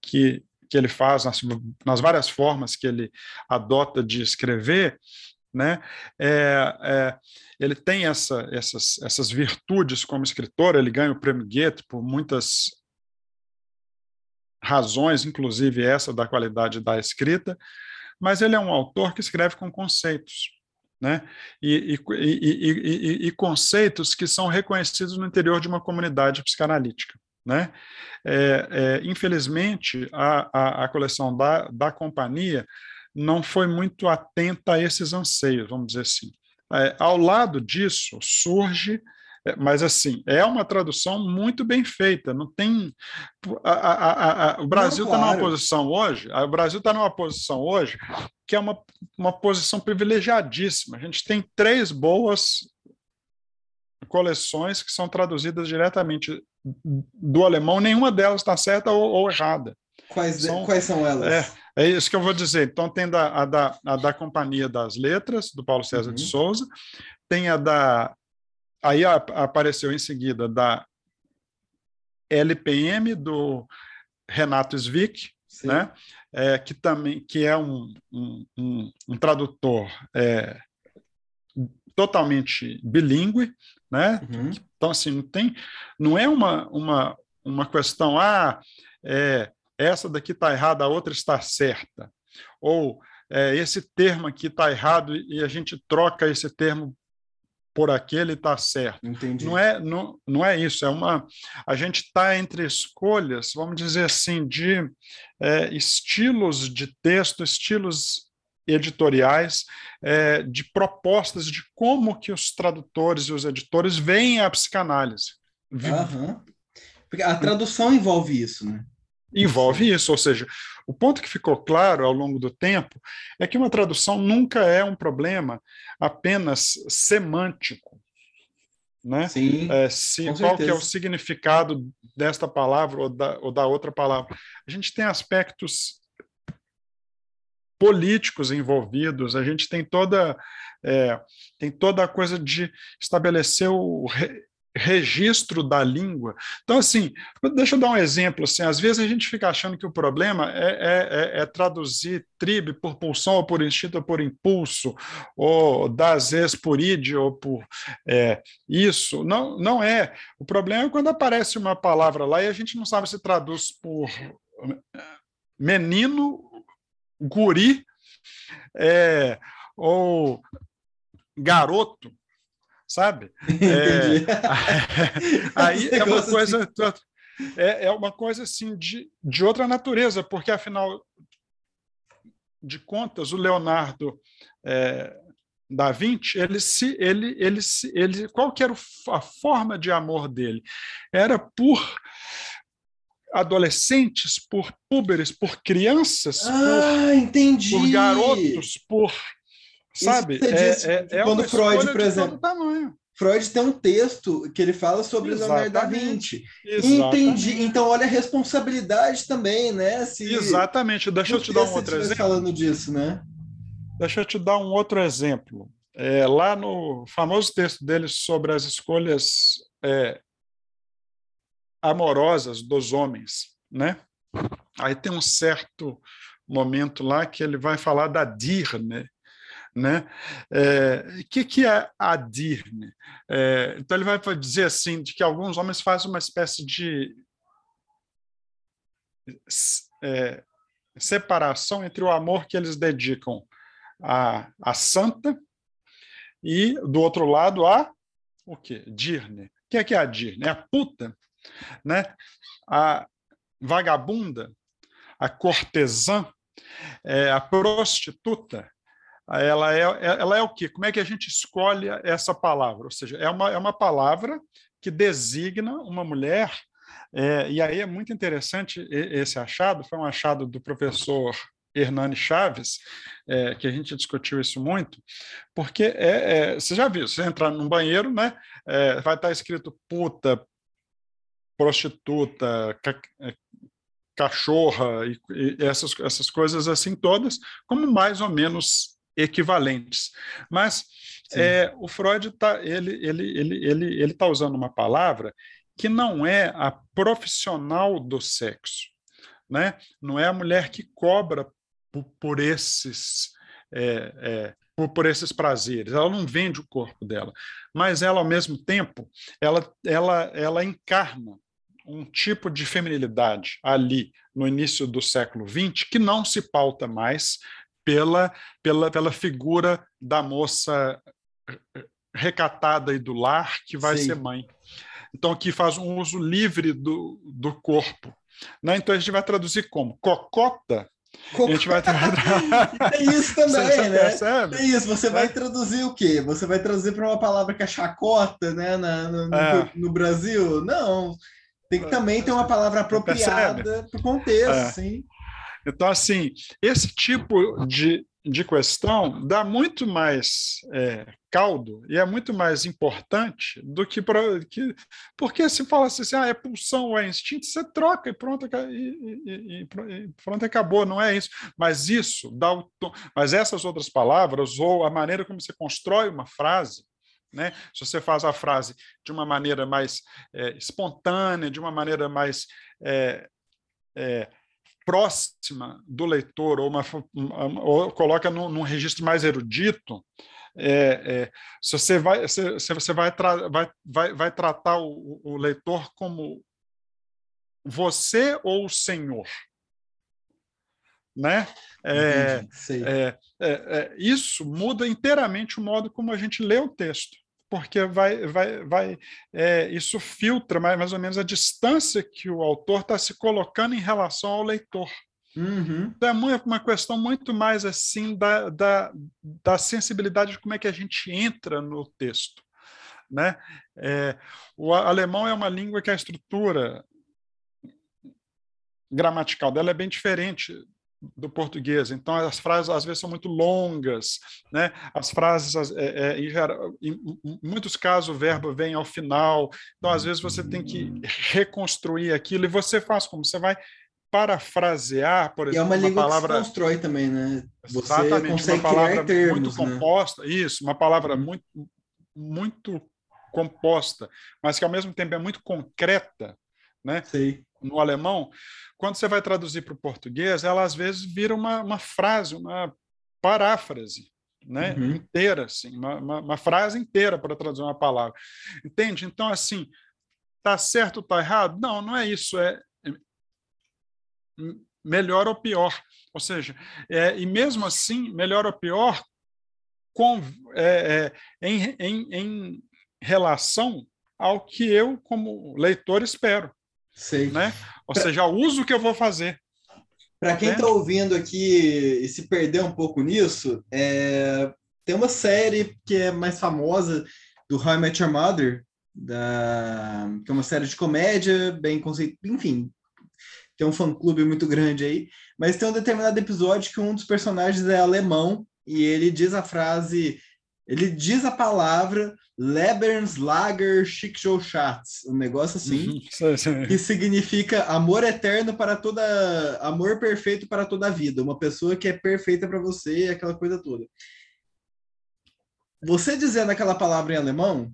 que que ele faz, nas, nas várias formas que ele adota de escrever, né? É, é, ele tem essa, essas, essas virtudes como escritor, ele ganha o prêmio Goethe por muitas razões, inclusive essa da qualidade da escrita, mas ele é um autor que escreve com conceitos. Né? E, e, e, e conceitos que são reconhecidos no interior de uma comunidade psicanalítica. Né? É, é, infelizmente, a, a, a, coleção da, da companhia não foi muito atenta a esses anseios, vamos dizer assim. É, ao lado disso, surge é, mas assim é uma tradução muito bem feita não tem a, a, a, o Brasil está claro. numa posição hoje o Brasil está numa posição hoje que é uma, uma posição privilegiadíssima a gente tem três boas coleções que são traduzidas diretamente do alemão, nenhuma delas está certa ou, ou errada. Quais, são, quais são elas? É, é isso que eu vou dizer. Então, tem da, a, da, a da Companhia das Letras, do Paulo César uhum. de Souza, tem a da. Aí a, apareceu em seguida da LPM, do Renato Svick, né? É, que também que é um, um, um, um tradutor é, totalmente bilíngue, né? Uhum. Então, assim, não tem, não é uma, uma, uma questão, ah, é, essa daqui está errada, a outra está certa. Ou é, esse termo aqui está errado e a gente troca esse termo por aquele está certo. Entendi. Não é, não, não é isso, é uma. A gente está entre escolhas, vamos dizer assim, de é, estilos de texto, estilos editoriais é, de propostas de como que os tradutores e os editores veem a psicanálise. Uhum. A tradução envolve isso, né? Envolve isso, ou seja, o ponto que ficou claro ao longo do tempo é que uma tradução nunca é um problema apenas semântico. Né? Sim, é, se, qual que é o significado desta palavra ou da, ou da outra palavra? A gente tem aspectos políticos envolvidos, a gente tem toda, é, tem toda a coisa de estabelecer o registro da língua. Então, assim, deixa eu dar um exemplo. Assim, às vezes a gente fica achando que o problema é, é, é, é traduzir tribe por pulsão, ou por instinto, ou por impulso, ou das vezes por id, ou por é, isso. Não, não é. O problema é quando aparece uma palavra lá e a gente não sabe se traduz por menino guri é, ou garoto, sabe? É, aí é uma coisa é, é uma coisa assim de, de outra natureza, porque afinal de contas, o Leonardo é, da Vinci, ele se, ele, ele, se, ele, qual que era a forma de amor dele? Era por adolescentes, por púberes, por crianças, ah, entendi. por garotos, por sabe? É, é, é quando Freud, por exemplo, Freud tem um texto que ele fala sobre Leonardo da Vinci. Exatamente. Entendi. Então, olha a responsabilidade também, né? Se, Exatamente. Deixa eu te dar um outro exemplo. falando disso, né? Deixa eu te dar um outro exemplo. É, lá no famoso texto dele sobre as escolhas é, amorosas dos homens, né? Aí tem um certo momento lá que ele vai falar da Dirne, né? É, que, que é a Dirne? É, então ele vai dizer assim de que alguns homens fazem uma espécie de é, separação entre o amor que eles dedicam à, à santa e do outro lado a o que? Dirne. O que é, que é a Dirne? É a puta, né? A vagabunda, a cortesã, é, a prostituta, ela é, ela é o quê? Como é que a gente escolhe essa palavra? Ou seja, é uma, é uma palavra que designa uma mulher, é, e aí é muito interessante esse achado, foi um achado do professor Hernani Chaves, é, que a gente discutiu isso muito, porque é, é, você já viu, você entrar num banheiro, né, é, vai estar escrito puta, prostituta, ca é, cachorra e, e, essas, essas coisas assim todas, como mais ou menos equivalentes. Mas é, o Freud está ele, ele, ele, ele, ele tá usando uma palavra que não é a profissional do sexo. Né? Não é a mulher que cobra por, por esses é, é, por, por, esses prazeres. Ela não vende o corpo dela, mas ela ao mesmo tempo ela ela ela encarna um tipo de feminilidade ali no início do século XX que não se pauta mais pela, pela, pela figura da moça recatada e do lar que vai Sim. ser mãe. Então, que faz um uso livre do, do corpo. Né? Então, a gente vai traduzir como cocota. A gente vai Tem isso também, você, você né? Percebe? Tem isso. Você é. vai traduzir o quê? Você vai traduzir para uma palavra que é chacota, né? Na, no, é. no, no, Brasil? Não. Tem que é. também ter uma palavra apropriada para o contexto, é. sim. Então, assim, esse tipo de, de questão dá muito mais é, caldo e é muito mais importante do que, para que porque se fala assim, ah, é pulsão ou é instinto, você troca e pronto, e, e, e, pronto, acabou, não é isso. Mas isso dá o tom. Mas essas outras palavras, ou a maneira como você constrói uma frase, né? Se você faz a frase de uma maneira mais é, espontânea, de uma maneira mais é, é, próxima do leitor, ou, uma, ou coloca num, num registro mais erudito, é, é, se você vai, se, se você vai, vai, vai, vai tratar o, o, leitor como você ou o senhor, né? É, é, é, é, isso muda inteiramente o modo como a gente lê o texto porque vai, vai, vai é, isso filtra mais, mais ou menos a distância que o autor está se colocando em relação ao leitor. Uhum. Então, é uma questão muito mais assim da, da, da sensibilidade de como é que a gente entra no texto. Né? É, o alemão é uma língua que a estrutura gramatical dela é bem diferente do português. Então, as frases às vezes são muito longas, né? As frases, é, é, em, geral, em, muitos casos, o verbo vem ao final. Então, às vezes você tem que reconstruir aquilo e você faz como você vai parafrasear, por exemplo, e é uma, uma língua palavra que se constrói também, né? Você Exatamente, uma palavra termos, muito né? composta, isso, uma palavra uhum. muito muito composta, mas que ao mesmo tempo é muito concreta, né? Sim. No alemão, quando você vai traduzir para o português, ela às vezes vira uma, uma frase, uma paráfrase, né? Uhum. inteira, assim, uma, uma, uma, frase inteira para traduzir uma palavra. Entende? Então, assim, tá certo ou tá errado? Não, não é isso. É melhor ou pior. Ou seja, é, e mesmo assim, melhor ou pior, com, é, é, em, em, em relação ao que eu, como leitor, espero. Sei. Né? Ou seja, o uso que eu vou fazer. Para quem está ouvindo aqui e se perder um pouco nisso, é... tem uma série que é mais famosa do How I Met Your Mother, da... que é uma série de comédia, bem conceito, enfim, tem um fã-clube muito grande aí, mas tem um determinado episódio que um dos personagens é alemão e ele diz a frase, ele diz a palavra Lebenslager Schicksalschatz, um negócio assim, uhum. que significa amor eterno para toda, amor perfeito para toda a vida, uma pessoa que é perfeita para você, aquela coisa toda. Você dizendo aquela palavra em alemão,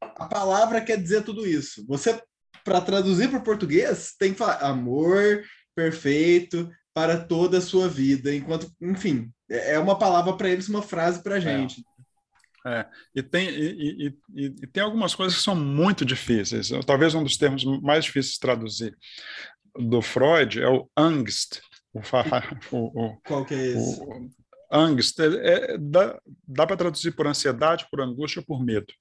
a palavra quer dizer tudo isso. Você, para traduzir para o português, tem que falar amor perfeito para toda a sua vida, enquanto, enfim, é, uma palavra para eles, uma frase para a é. gente. É. É, e, tem, e, e, e, tem algumas coisas que são muito difíceis. Talvez um dos termos mais difíceis de traduzir do Freud é o angst. O, o, Qual que é esse? O, angst. É, é, dá dá para traduzir por ansiedade, por angústia, por medo.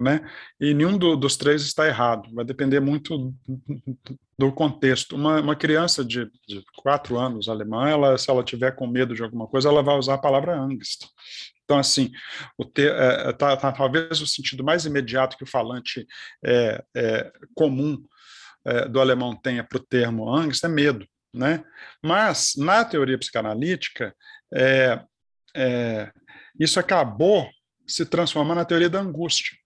Né? E nenhum do, dos três está errado. Vai depender muito do contexto. Uma, uma criança de, de quatro anos alemã, ela, se ela tiver com medo de alguma coisa, ela vai usar a palavra angst. Então, assim, o ter, é, tá, tá, talvez o sentido mais imediato que o falante é, é comum é, do alemão tenha para o termo angst é medo. Né? Mas, na teoria psicanalítica, é, é, isso acabou se transformando na teoria da angústia.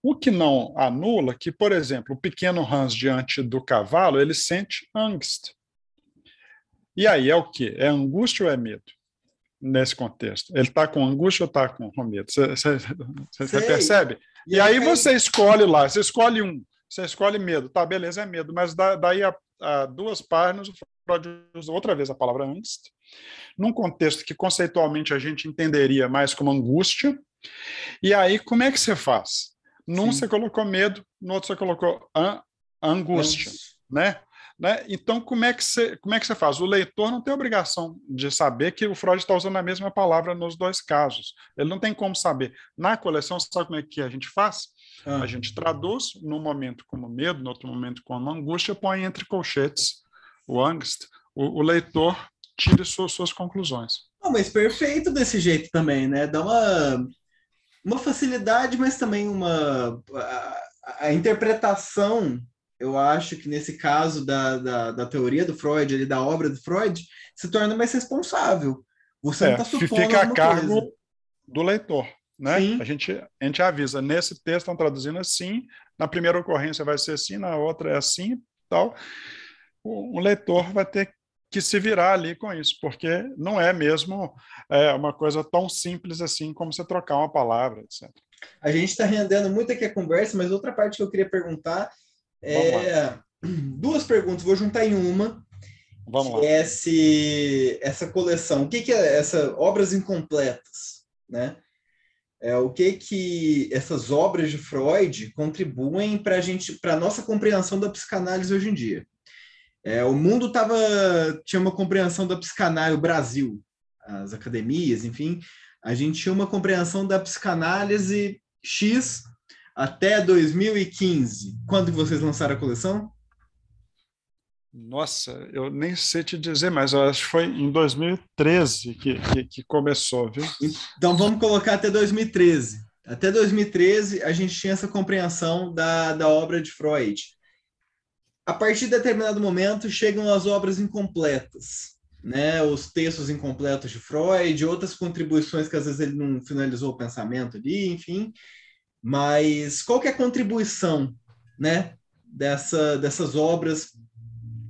O que não anula que, por exemplo, o pequeno Hans diante do cavalo, ele sente angst. E aí é o quê? É angústia ou é medo? Nesse contexto? Ele está com angústia ou está com medo? Você percebe? E, e aí, você escolhe lá, você escolhe um, você escolhe medo, tá, beleza, é medo, mas daí a, a duas páginas o Freud usa outra vez a palavra angst, num contexto que conceitualmente a gente entenderia mais como angústia, e aí como é que você faz? Num Sim. você colocou medo, no outro você colocou an, angústia, né? Né? Então, como é, que você, como é que você faz? O leitor não tem obrigação de saber que o Freud está usando a mesma palavra nos dois casos. Ele não tem como saber. Na coleção, sabe como é que a gente faz? Ah. A gente traduz, num momento como medo, no outro momento como angústia, põe entre colchetes o angst. O, o leitor tira suas, suas conclusões. Não, mas perfeito desse jeito também, né? Dá uma, uma facilidade, mas também uma. a, a interpretação eu acho que nesse caso da, da, da teoria do Freud, ali, da obra do Freud, se torna mais responsável. Você é, não está supondo fica a cargo coisa. do leitor. Né? A, gente, a gente avisa, nesse texto estão traduzindo assim, na primeira ocorrência vai ser assim, na outra é assim, tal. O, o leitor vai ter que se virar ali com isso, porque não é mesmo é, uma coisa tão simples assim como você trocar uma palavra, etc. A gente está rendendo muito aqui a conversa, mas outra parte que eu queria perguntar é, duas perguntas, vou juntar em uma. Vamos lá. É se, essa coleção, o que, que é essa obras incompletas, né? É, o que que essas obras de Freud contribuem para a gente, para nossa compreensão da psicanálise hoje em dia? É, o mundo tava tinha uma compreensão da psicanálise, o Brasil, as academias, enfim, a gente tinha uma compreensão da psicanálise X até 2015. Quando vocês lançaram a coleção? Nossa, eu nem sei te dizer, mas eu acho que foi em 2013 que, que, que começou, viu? Então vamos colocar até 2013. Até 2013 a gente tinha essa compreensão da, da obra de Freud. A partir de determinado momento chegam as obras incompletas, né? Os textos incompletos de Freud, outras contribuições que às vezes ele não finalizou o pensamento ali, enfim. Mas qual que é a contribuição né, dessa, dessas obras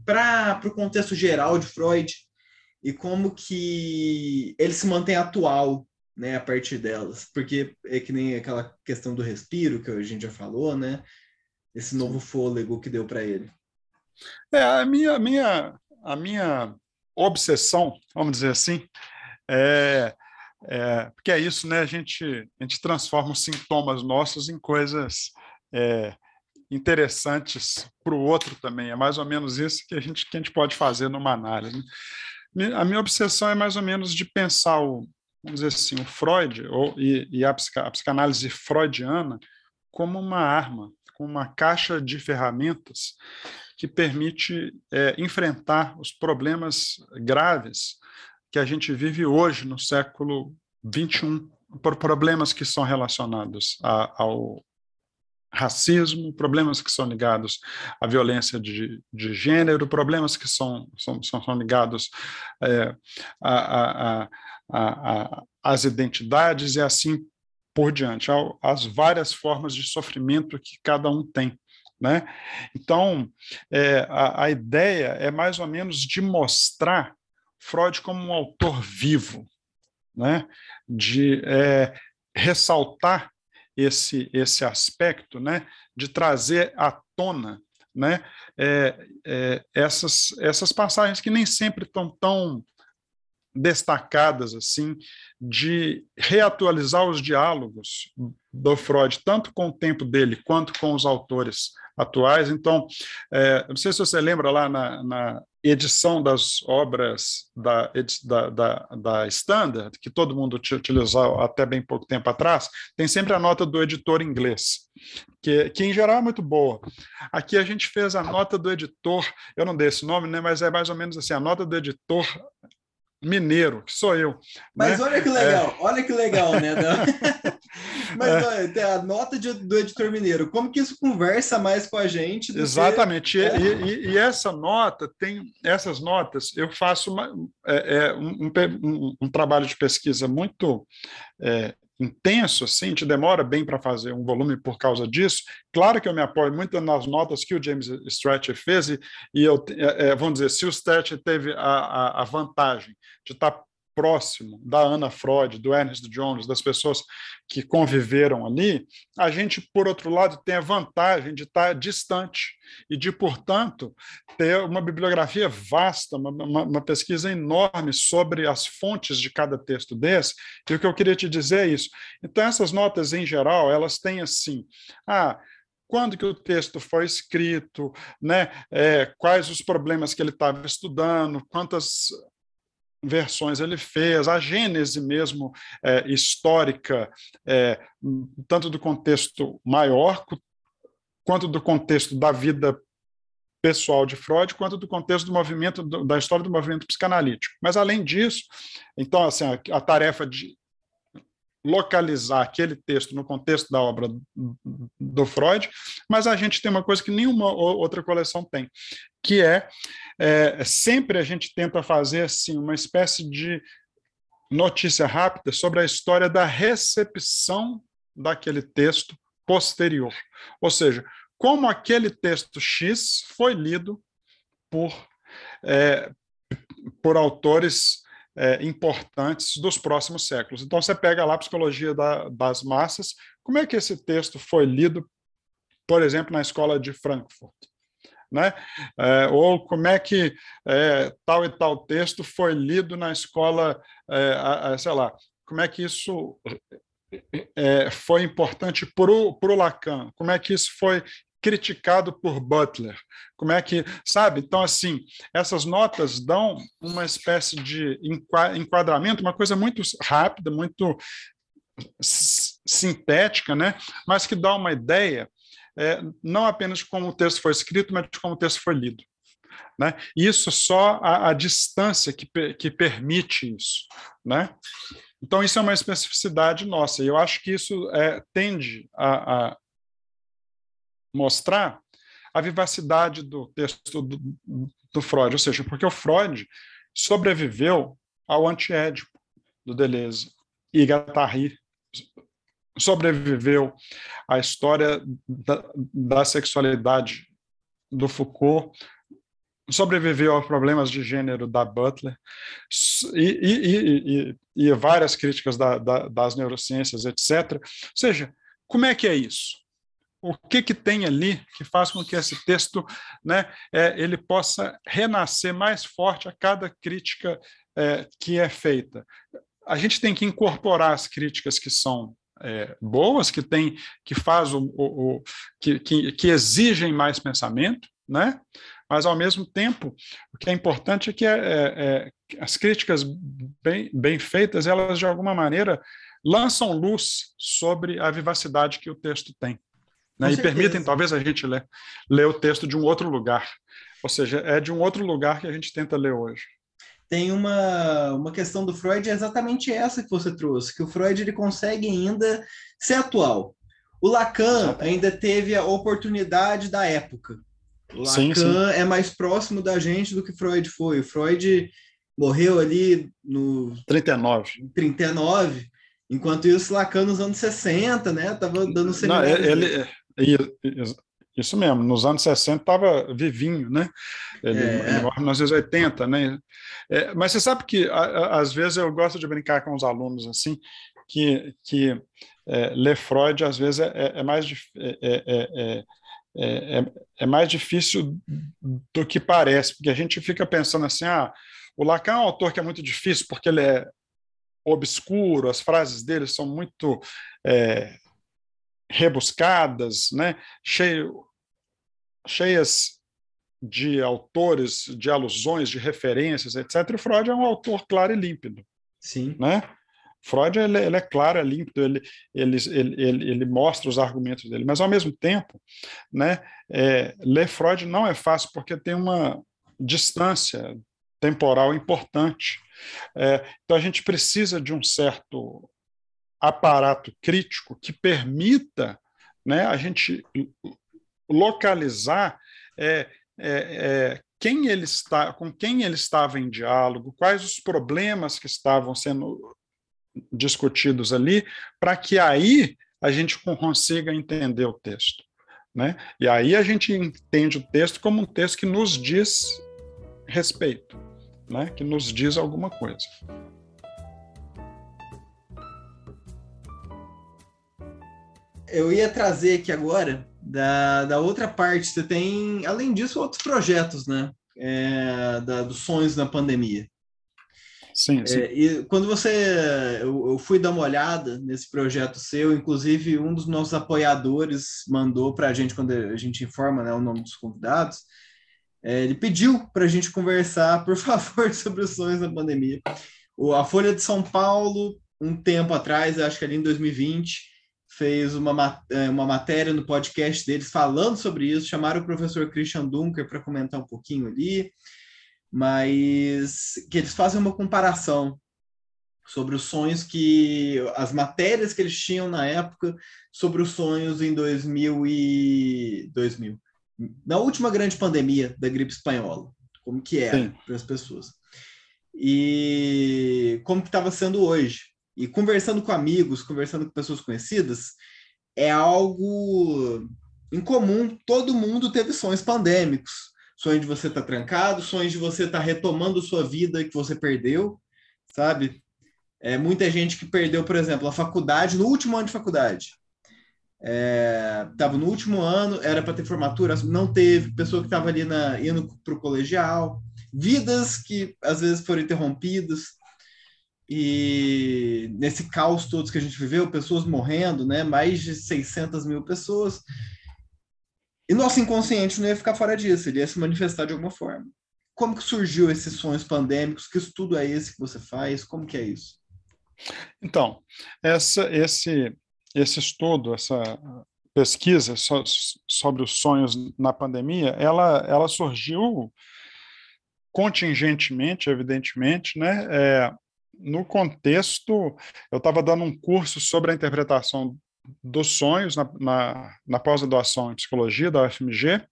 para o contexto geral de Freud e como que ele se mantém atual né, a partir delas? Porque é que nem aquela questão do respiro que a gente já falou, né? Esse novo fôlego que deu para ele. É, a minha, minha, a minha obsessão, vamos dizer assim, é é, porque é isso, né? A gente, a gente transforma os sintomas nossos em coisas é, interessantes para o outro também. É mais ou menos isso que a gente, que a gente pode fazer numa análise. Né? A minha obsessão é mais ou menos de pensar o, vamos dizer assim, o Freud ou, e, e a, a psicanálise freudiana como uma arma, com uma caixa de ferramentas que permite é, enfrentar os problemas graves que a gente vive hoje no século XXI, por problemas que são relacionados a, ao racismo, problemas que são ligados à violência de, de gênero, problemas que são, são, são ligados é, a, a, a, às identidades e assim por diante, às várias formas de sofrimento que cada um tem. Né? Então, é, a, a ideia é mais ou menos de mostrar Freud como um autor vivo, né? de é, ressaltar esse, esse aspecto, né? de trazer à tona né? É, é, essas, essas passagens que nem sempre estão tão destacadas assim de reatualizar os diálogos do Freud tanto com o tempo dele quanto com os autores atuais. Então, é, não sei se você lembra lá na, na edição das obras da, da, da, da, Standard, que todo mundo utilizou até bem pouco tempo atrás, tem sempre a nota do editor inglês, que, que em geral é muito boa. Aqui a gente fez a nota do editor, eu não dei esse nome, né, mas é mais ou menos assim, a nota do editor mineiro, que sou eu. Mas né? olha que legal, é... olha que legal, né? Mas é. olha, a nota de, do editor mineiro, como que isso conversa mais com a gente? Exatamente, que... é. e, e, e, essa nota tem, essas notas, eu faço uma, é, é um, um, um, trabalho de pesquisa muito é, intenso, assim, te demora bem para fazer um volume por causa disso. Claro que eu me apoio muito nas notas que o James Stratcher fez, e, e eu, é, vamos dizer, se o Stratcher teve a, a, a vantagem de estar tá próximo da Ana Freud, do Ernest Jones, das pessoas que conviveram ali, a gente, por outro lado, tem a vantagem de estar distante e de, portanto, ter uma bibliografia vasta, uma, uma, uma pesquisa enorme sobre as fontes de cada texto desse. E o que eu queria te dizer é isso. Então, essas notas, em geral, elas têm assim, ah, quando que o texto foi escrito, né? É, quais os problemas que ele estava estudando, quantas versões ele fez, a gênese mesmo é, histórica, é, tanto do contexto maior, quanto do contexto da vida pessoal de Freud, quanto do contexto do movimento, da história do movimento psicanalítico. Mas, além disso, então, assim, a, a tarefa de localizar aquele texto no contexto da obra do Freud, mas a gente tem uma coisa que nenhuma outra coleção tem, que é, é sempre a gente tenta fazer assim uma espécie de notícia rápida sobre a história da recepção daquele texto posterior, ou seja, como aquele texto X foi lido por é, por autores é, importantes dos próximos séculos. Então, você pega lá a psicologia da, das massas, como é que esse texto foi lido, por exemplo, na escola de Frankfurt? Né? É, ou como é que é, tal e tal texto foi lido na escola, é, a, a, sei lá, como é que isso é, foi importante para o Lacan, como é que isso foi criticado por Butler. Como é que, sabe? Então, assim, essas notas dão uma espécie de enquadramento, uma coisa muito rápida, muito sintética, né? mas que dá uma ideia é, não apenas de como o texto foi escrito, mas de como o texto foi lido. Né? Isso só a, a distância que, que permite isso. Né? Então, isso é uma especificidade nossa, e eu acho que isso é, tende a, a, mostrar a vivacidade do texto do, do Freud, ou seja, porque o Freud sobreviveu ao antiédipo do Deleuze e Guattari sobreviveu à história da, da sexualidade do Foucault, sobreviveu aos problemas de gênero da Butler e, e, e, e várias críticas da, da, das neurociências, etc. Ou seja, como é que é isso? O que, que tem ali que faz com que esse texto né, é, ele possa renascer mais forte a cada crítica é, que é feita. A gente tem que incorporar as críticas que são é, boas, que tem, que faz o, o, o que, que, que, exigem mais pensamento, né? Mas ao mesmo tempo, o que é importante é que é, é, é as críticas bem, bem feitas, elas de alguma maneira lançam luz sobre a vivacidade que o texto tem. Né? E permitem, talvez, a gente ler, ler o texto de um outro lugar. Ou seja, é de um outro lugar que a gente tenta ler hoje. Tem uma, uma questão do Freud, é exatamente essa que você trouxe, que o Freud ele consegue ainda ser atual. O Lacan ainda teve a oportunidade da época. O Lacan sim, sim. é mais próximo da gente do que Freud foi. O Freud morreu ali no 39. 39. Enquanto isso, Lacan nos anos 60, né? Tava dando seminário. Não, ele, isso mesmo, nos anos 60 estava vivinho, né? Ele, é. ele morre nos anos 80, né? É, mas você sabe que, a, a, às vezes, eu gosto de brincar com os alunos assim, que, que é, ler Freud, às vezes, é, é, é mais, é, é, é, mais difícil do que parece, porque a gente fica pensando assim, ah, o Lacan é um autor que é muito difícil porque ele é obscuro, as frases dele são muito é, rebuscadas, né? Cheio, cheias de autores, de alusões, de referências, etc. E Freud é um autor claro e límpido. Sim. Né? Freud ele, ele é claro, é límpido, ele, ele, ele, ele, mostra os argumentos dele, mas ao mesmo tempo, né, é, ler Freud não é fácil porque tem uma distância temporal importante. É, então a gente precisa de um certo aparato crítico que permita né, a gente localizar é, é, é, quem ele está, com quem ele estava em diálogo, quais os problemas que estavam sendo discutidos ali, para que aí a gente consiga entender o texto. Né? E aí a gente entende o texto como um texto que nos diz respeito, né? que nos diz alguma coisa. Eu ia trazer aqui agora da, da outra parte. Você tem, além disso, outros projetos, né? É, da, dos sonhos na pandemia. Sim, sim. É, e quando você. Eu, eu, fui dar uma olhada nesse projeto seu, inclusive um dos nossos apoiadores mandou para a gente, quando a gente informa né, o nome dos convidados, é, ele pediu para a gente conversar, por favor, sobre os sonhos na pandemia. O, a Folha de São Paulo, um tempo atrás, acho que ali em 2020, fez uma, é, uma matéria no podcast deles falando sobre isso, chamaram o professor Christian Dunker para comentar um pouquinho ali, mas que eles fazem uma comparação sobre os sonhos que as matérias que eles tinham na época sobre os sonhos em 2000 e 2000 na última grande pandemia da gripe espanhola como que era para as pessoas. E como que estava sendo hoje e conversando com amigos, conversando com pessoas conhecidas, é algo incomum. Todo mundo teve sonhos pandêmicos. Sonho de você estar tá trancado, sonho de você estar tá retomando sua vida que você perdeu, sabe? É, muita gente que perdeu, por exemplo, a faculdade, no último ano de faculdade. Estava é, no último ano, era para ter formatura, não teve. Pessoa que estava ali na, indo para o colegial. Vidas que às vezes foram interrompidas e nesse caos todo que a gente viveu, pessoas morrendo, né? Mais de 600 mil pessoas. E nosso inconsciente não ia ficar fora disso, ele ia se manifestar de alguma forma. Como que surgiu esses sonhos pandêmicos? Que estudo é esse que você faz? Como que é isso? Então, essa, esse, esse estudo, essa pesquisa so, sobre os sonhos na pandemia, ela, ela surgiu contingentemente, evidentemente, né? É, no contexto, eu estava dando um curso sobre a interpretação dos sonhos na, na, na pós-graduação em psicologia da UFMG,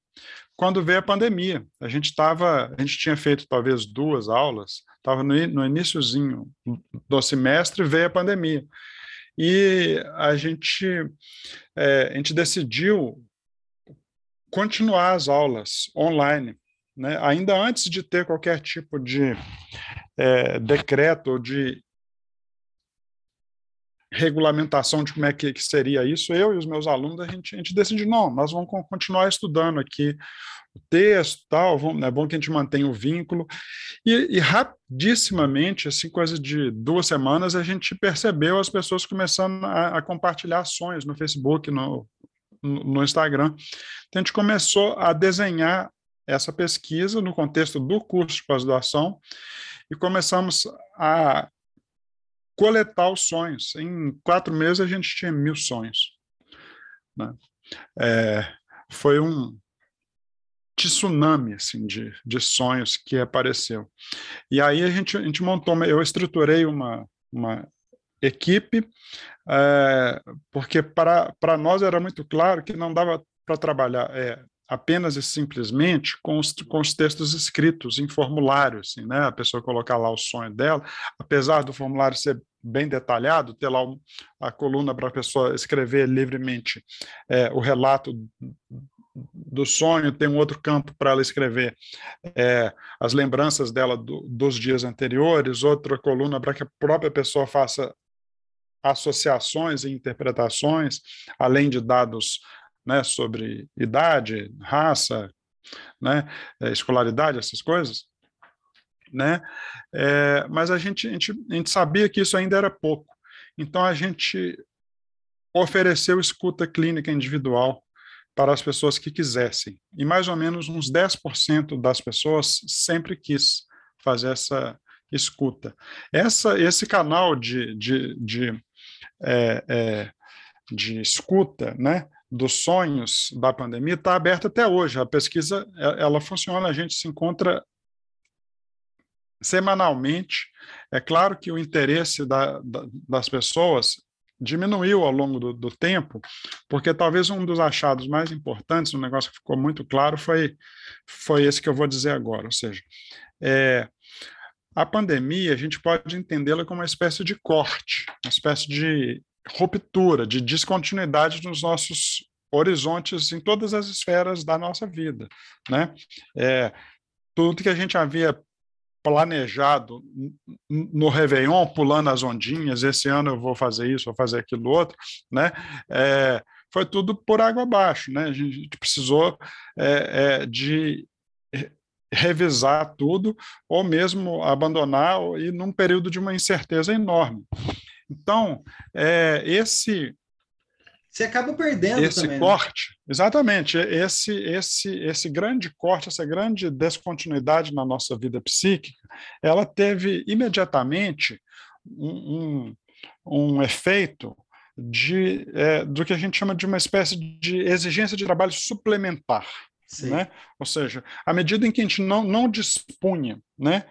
quando veio a pandemia. A gente estava, a gente tinha feito talvez duas aulas, estava no, no iníciozinho do semestre, veio a pandemia. E a gente, é, a gente decidiu continuar as aulas online, né? ainda antes de ter qualquer tipo de é, decreto ou de regulamentação de como é que, que, seria isso, eu e os meus alunos, a gente, a gente decidiu, não, nós vamos continuar estudando aqui o texto tal, vamos, é bom que a gente mantenha o vínculo, e, e rapidissimamente, assim, coisa de duas semanas, a gente percebeu as pessoas começando a, a compartilhar ações no Facebook, no, no, Instagram, então a gente começou a desenhar essa pesquisa no contexto do curso de pós-graduação, e começamos a coletar os sonhos. Em quatro meses a gente tinha mil sonhos. Né? é, foi um tsunami assim, de, de sonhos que apareceu. E aí a gente, a gente montou, eu estruturei uma, uma equipe, é, porque para, para nós era muito claro que não dava para trabalhar é, apenas e simplesmente com os, com os textos escritos em formulário, assim, né? a pessoa colocar lá o sonho dela, apesar do formulário ser bem detalhado, ter lá a coluna para a pessoa escrever livremente é, o relato do sonho, tem um outro campo para ela escrever é, as lembranças dela do, dos dias anteriores, outra coluna para que a própria pessoa faça associações e interpretações, além de dados né, sobre idade, raça, né, é, escolaridade, essas coisas. Né? É, mas a gente, a, gente, a gente sabia que isso ainda era pouco. Então a gente ofereceu escuta clínica individual para as pessoas que quisessem. E mais ou menos uns 10% das pessoas sempre quis fazer essa escuta. Essa, esse canal de, de, de, é, é, de escuta né, dos sonhos da pandemia está aberto até hoje. A pesquisa ela funciona, a gente se encontra semanalmente. É claro que o interesse da, da, das pessoas diminuiu ao longo do, do, tempo, porque talvez um dos achados mais importantes, um negócio que ficou muito claro, foi, foi esse que eu vou dizer agora. Ou seja, é, a pandemia, a gente pode entendê-la como uma espécie de corte, uma espécie de ruptura, de descontinuidade nos nossos horizontes em todas as esferas da nossa vida, né? É, tudo que a gente havia planejado no Réveillon, pulando as ondinhas, esse ano eu vou fazer isso, vou fazer aquilo outro, né? É, foi tudo por água abaixo, né? A gente precisou é, é, de revisar tudo, ou mesmo abandonar, e num período de uma incerteza enorme. Então, é, esse você acaba perdendo esse também, né? corte, né? exatamente, esse esse esse grande corte, essa grande descontinuidade na nossa vida psíquica, ela teve imediatamente um, um, um efeito de é, do que a gente chama de uma espécie de exigência de trabalho suplementar. Né? Ou seja, à medida em que a gente não, não dispunha né,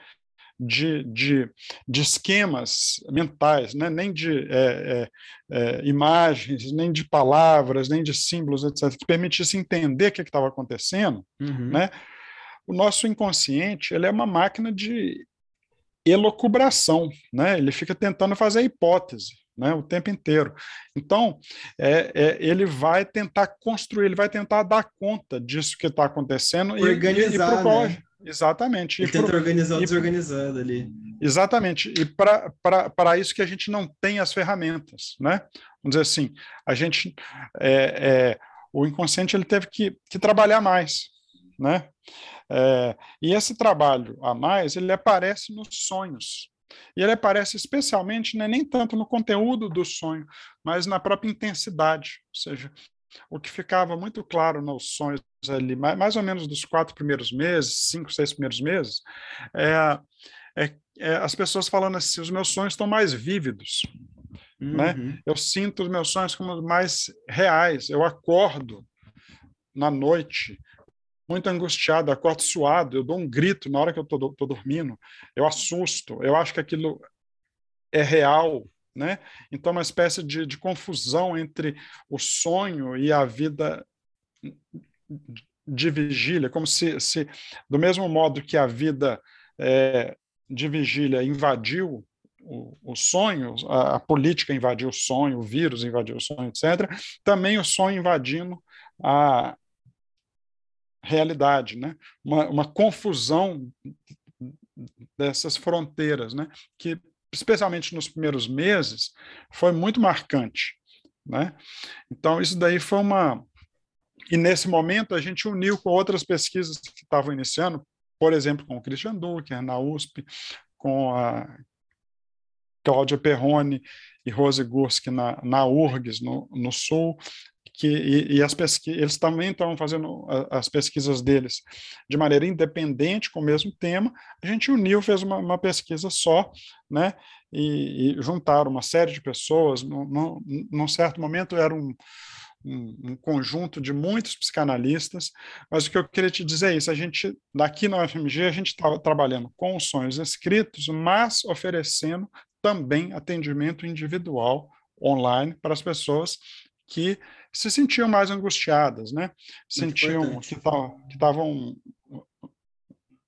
de, de, de esquemas mentais, né? nem de é, é, é, imagens, nem de palavras, nem de símbolos, etc., que permitisse entender o que estava acontecendo, uhum. né? o nosso inconsciente ele é uma máquina de elocubração, né? ele fica tentando fazer a hipótese. Né, o tempo inteiro. Então, é, é, ele vai tentar construir, ele vai tentar dar conta disso que está acontecendo Organizar, e, e, e né? Exatamente. E, e tenta pro... organizar o desorganizado ali. Exatamente. E para isso que a gente não tem as ferramentas, né? Vamos dizer assim, a gente, é, é, o inconsciente ele teve que, que trabalhar mais, né? É, e esse trabalho a mais, ele aparece nos sonhos. E ele aparece especialmente, né, nem tanto no conteúdo do sonho, mas na própria intensidade. Ou seja, o que ficava muito claro nos sonhos ali, mais ou menos dos quatro primeiros meses, cinco, seis primeiros meses, é, é, é as pessoas falando assim, os meus sonhos estão mais vívidos, né? uhum. né? Eu sinto os meus sonhos como mais reais. Eu acordo na noite muito angustiado, acordo suado, eu dou um grito na hora que eu estou dormindo, eu assusto, eu acho que aquilo é real, né? Então, uma espécie de, de confusão entre o sonho e a vida de vigília, como se, se do mesmo modo que a vida é, de vigília invadiu o, o sonho, a, a, política invadiu o sonho, o vírus invadiu o sonho, etc., também o sonho invadindo a realidade, né? uma, uma confusão dessas fronteiras, né? que especialmente nos primeiros meses, foi muito marcante. Né? Então, isso daí foi uma. E nesse momento a gente uniu com outras pesquisas que estavam iniciando, por exemplo, com o Christian Ducker na USP, com a Cláudia Perrone e Rose Gursky na, na URGS, no, no Sul, que, e, e as eles também estavam fazendo as pesquisas deles de maneira independente, com o mesmo tema, a gente uniu, fez uma, uma pesquisa só, né, e, e, juntaram uma série de pessoas, num, num certo momento era um, um, conjunto de muitos psicanalistas, mas o que eu queria te dizer é isso, a gente, daqui na UFMG, a gente está trabalhando com os sonhos escritos, mas oferecendo também atendimento individual online para as pessoas que se sentiam mais angustiadas, né? Sentiam que estavam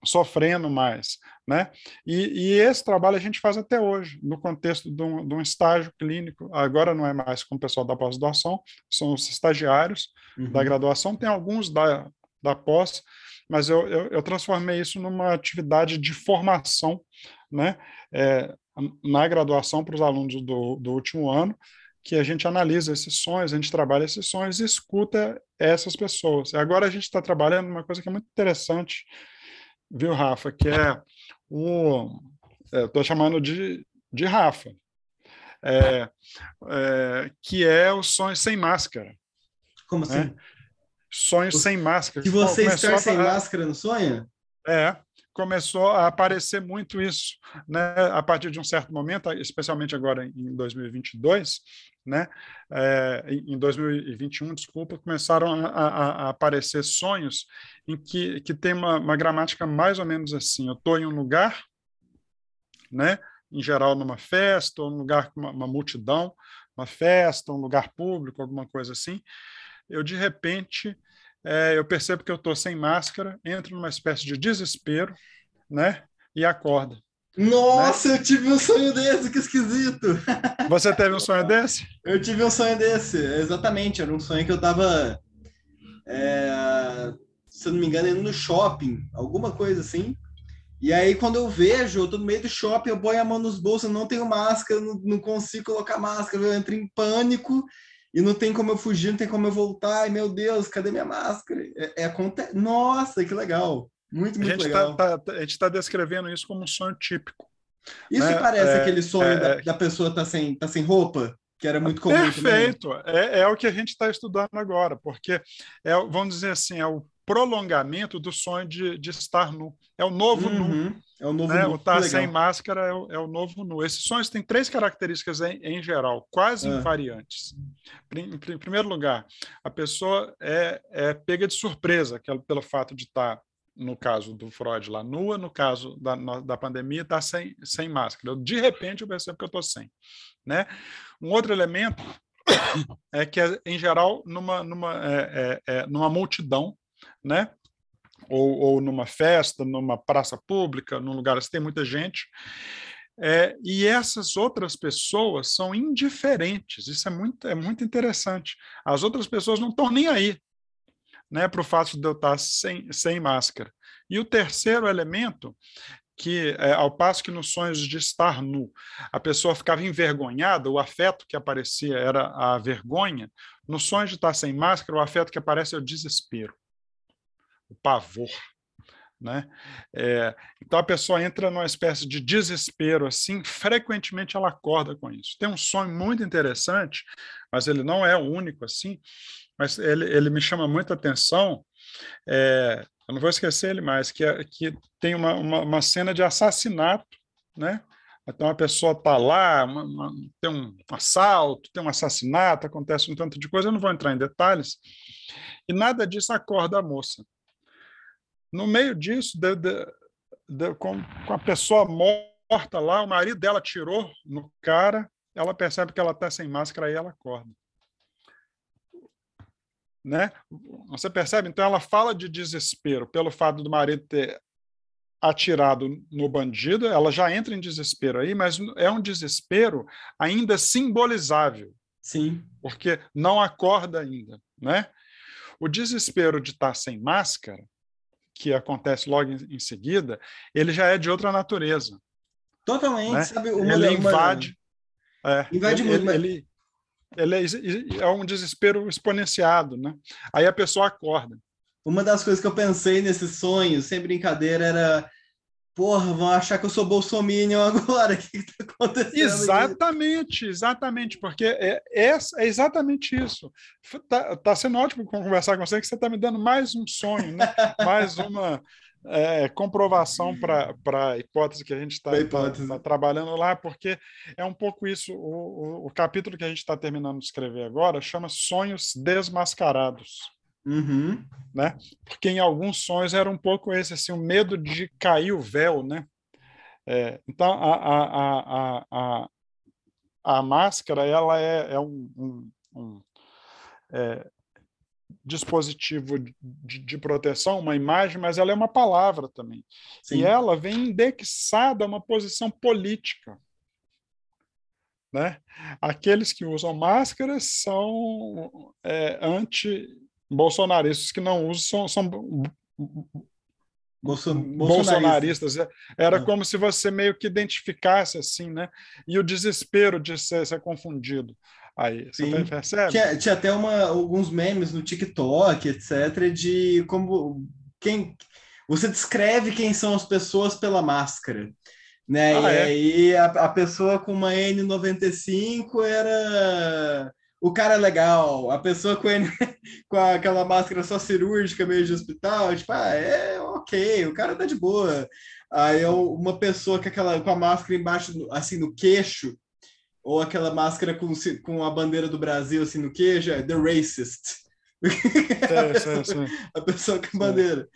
sofrendo mais, né? E, e, esse trabalho a gente faz até hoje, no contexto de um, de um estágio clínico. Agora não é mais com o pessoal da pós-graduação, são os estagiários uhum. da graduação, tem alguns da, da pós, mas eu, eu, eu, transformei isso numa atividade de formação, né? É, na graduação para os alunos do, do último ano, que a gente analisa esses sonhos, a gente trabalha esses sonhos e escuta essas pessoas. Agora a gente está trabalhando uma coisa que é muito interessante, viu, Rafa, que é o. Estou é, chamando de, de Rafa, é, é, que é o sonho sem máscara. Como né? assim? Sonhos sem máscara. Que você Começou estar sem máscara no sonho? É, começou a aparecer muito isso, né? A partir de um certo momento, especialmente agora em 2022, né? É, em 2021, desculpa, começaram a, a, a, aparecer sonhos em que, que tem uma, uma gramática mais ou menos assim: eu estou em um lugar, né? Em geral, numa festa, ou num lugar com uma, uma multidão, uma festa, um lugar público, alguma coisa assim. Eu, de repente, é, eu percebo que eu estou sem máscara, entro numa espécie de desespero, né? E acorda. Nossa, né? eu tive um sonho desse, que esquisito. Você teve um sonho desse? Eu tive um sonho desse, exatamente. Era um sonho que eu estava, é, se eu não me engano, indo no shopping, alguma coisa assim. E aí, quando eu vejo, eu tô no meio do shopping, eu ponho a mão nos bolsos, não tenho máscara, não, não consigo colocar máscara, eu entro em pânico e não tem como eu fugir, não tem como eu voltar. Ai, meu Deus, cadê minha máscara? É, é acontece. Nossa, que legal. Muito, muito a gente legal. Tá, tá, a gente está descrevendo isso como um sonho típico. Isso né? parece é, aquele sonho é, da, é. da, pessoa tá sem, tá sem roupa, que era muito comum. Perfeito. É, é, o que a gente está estudando agora, porque é, vamos dizer assim, é o prolongamento do sonho de, de estar nu. É o novo uhum. nu. É o novo né? nu. O estar sem máscara é o, é o, novo nu. Esses sonhos têm três características em, em geral, quase é. invariantes. Em, em, primeiro lugar, a pessoa é, é pega de surpresa que, pelo fato de estar no caso do Freud lá nua, no caso da, da pandemia está sem, sem máscara. Eu, de repente eu percebo que eu estou sem. Né? Um outro elemento é que, em geral, numa, numa, é, é, é, numa multidão, né? Ou, ou, numa festa, numa praça pública, num lugar que tem muita gente. É, e essas outras pessoas são indiferentes. Isso é muito, é muito interessante. As outras pessoas não estão nem aí né, para o fato de eu estar sem, sem máscara. E o terceiro elemento que, é, ao passo que nos sonhos de estar nu, a pessoa ficava envergonhada, o afeto que aparecia era a vergonha, no sonho de estar sem máscara, o afeto que aparece é o desespero o pavor. Né? É, então a pessoa entra numa espécie de desespero assim, frequentemente ela acorda com isso. Tem um sonho muito interessante, mas ele não é o único assim, mas ele, ele me chama muita atenção. É, eu não vou esquecer ele mais, que, é, que tem uma, uma, uma cena de assassinato, né? Então a pessoa está lá, uma, uma, tem um assalto, tem um assassinato, acontece um tanto de coisa, eu não vou entrar em detalhes, e nada disso acorda a moça. No meio disso, de, de, de, com, com a pessoa morta lá, o marido dela tirou no cara, ela percebe que ela está sem máscara e ela acorda. Né? Você percebe? Então ela fala de desespero pelo fato do marido ter atirado no bandido, ela já entra em desespero aí, mas é um desespero ainda simbolizável. Sim. Porque não acorda ainda, né? O desespero de estar sem máscara que acontece logo em, seguida, ele já é de outra natureza. Totalmente, né? sabe? Uma, ele invade. Uma... É, invade ele, muito. Ele, ele, ele, é, um desespero exponenciado, né? Aí a pessoa acorda. Uma das coisas que eu pensei nesse sonho, sem brincadeira, era porra, vão achar que eu sou bolsominion agora, o que está acontecendo? Exatamente, exatamente, porque é, é, é exatamente isso. Está tá sendo ótimo conversar com você, que você está me dando mais um sonho, né? mais uma... é, comprovação para a hipótese que a gente está tá, tá trabalhando lá, porque é um pouco isso. O, o, o capítulo que a gente está terminando de escrever agora chama Sonhos Desmascarados. Uhum. Né? Porque em alguns sonhos era um pouco esse, assim, o medo de cair o véu, né? É, então, a, a, a, a, a máscara ela é, é um, um, um é, dispositivo de, de, proteção, uma imagem, mas ela é uma palavra também. Sim. E ela vem indexada a uma posição política. Né? Aqueles que usam máscaras são é, anti-bolsonaristas, que não usam são, são Bolson bolsonaristas. Era ah. como se você meio que identificasse assim, né? E o desespero de ser, ser confundido. Aí, você Sim. percebe? Tinha, tinha até uma, alguns memes no TikTok, etc., de como quem você descreve quem são as pessoas pela máscara. Né? Ah, e é? aí a, a pessoa com uma N95 era o cara legal, a pessoa com, N, com aquela máscara só cirúrgica, meio de hospital, tipo, ah, é ok, o cara tá de boa. Aí é uma pessoa com, aquela, com a máscara embaixo, assim, no queixo, ou aquela máscara com, com a bandeira do Brasil assim no queijo, é The Racist. É, a, pessoa, a pessoa com a bandeira.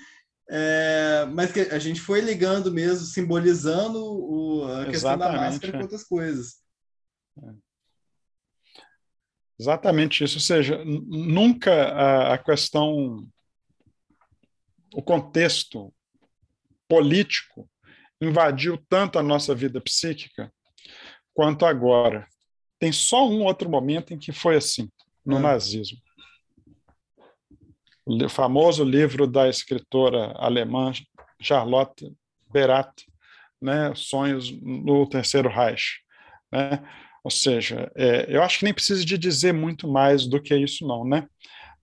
É, mas que a gente foi ligando mesmo, simbolizando o, a questão da máscara com outras coisas. É. Exatamente isso, ou seja, nunca a, a questão, o contexto político invadiu tanto a nossa vida psíquica quanto agora. Tem só um outro momento em que foi assim, no é. nazismo. O famoso livro da escritora alemã Charlotte Berat, né, Sonhos no Terceiro Reich. Né? Ou seja, é, eu acho que nem precisa de dizer muito mais do que isso, não, né?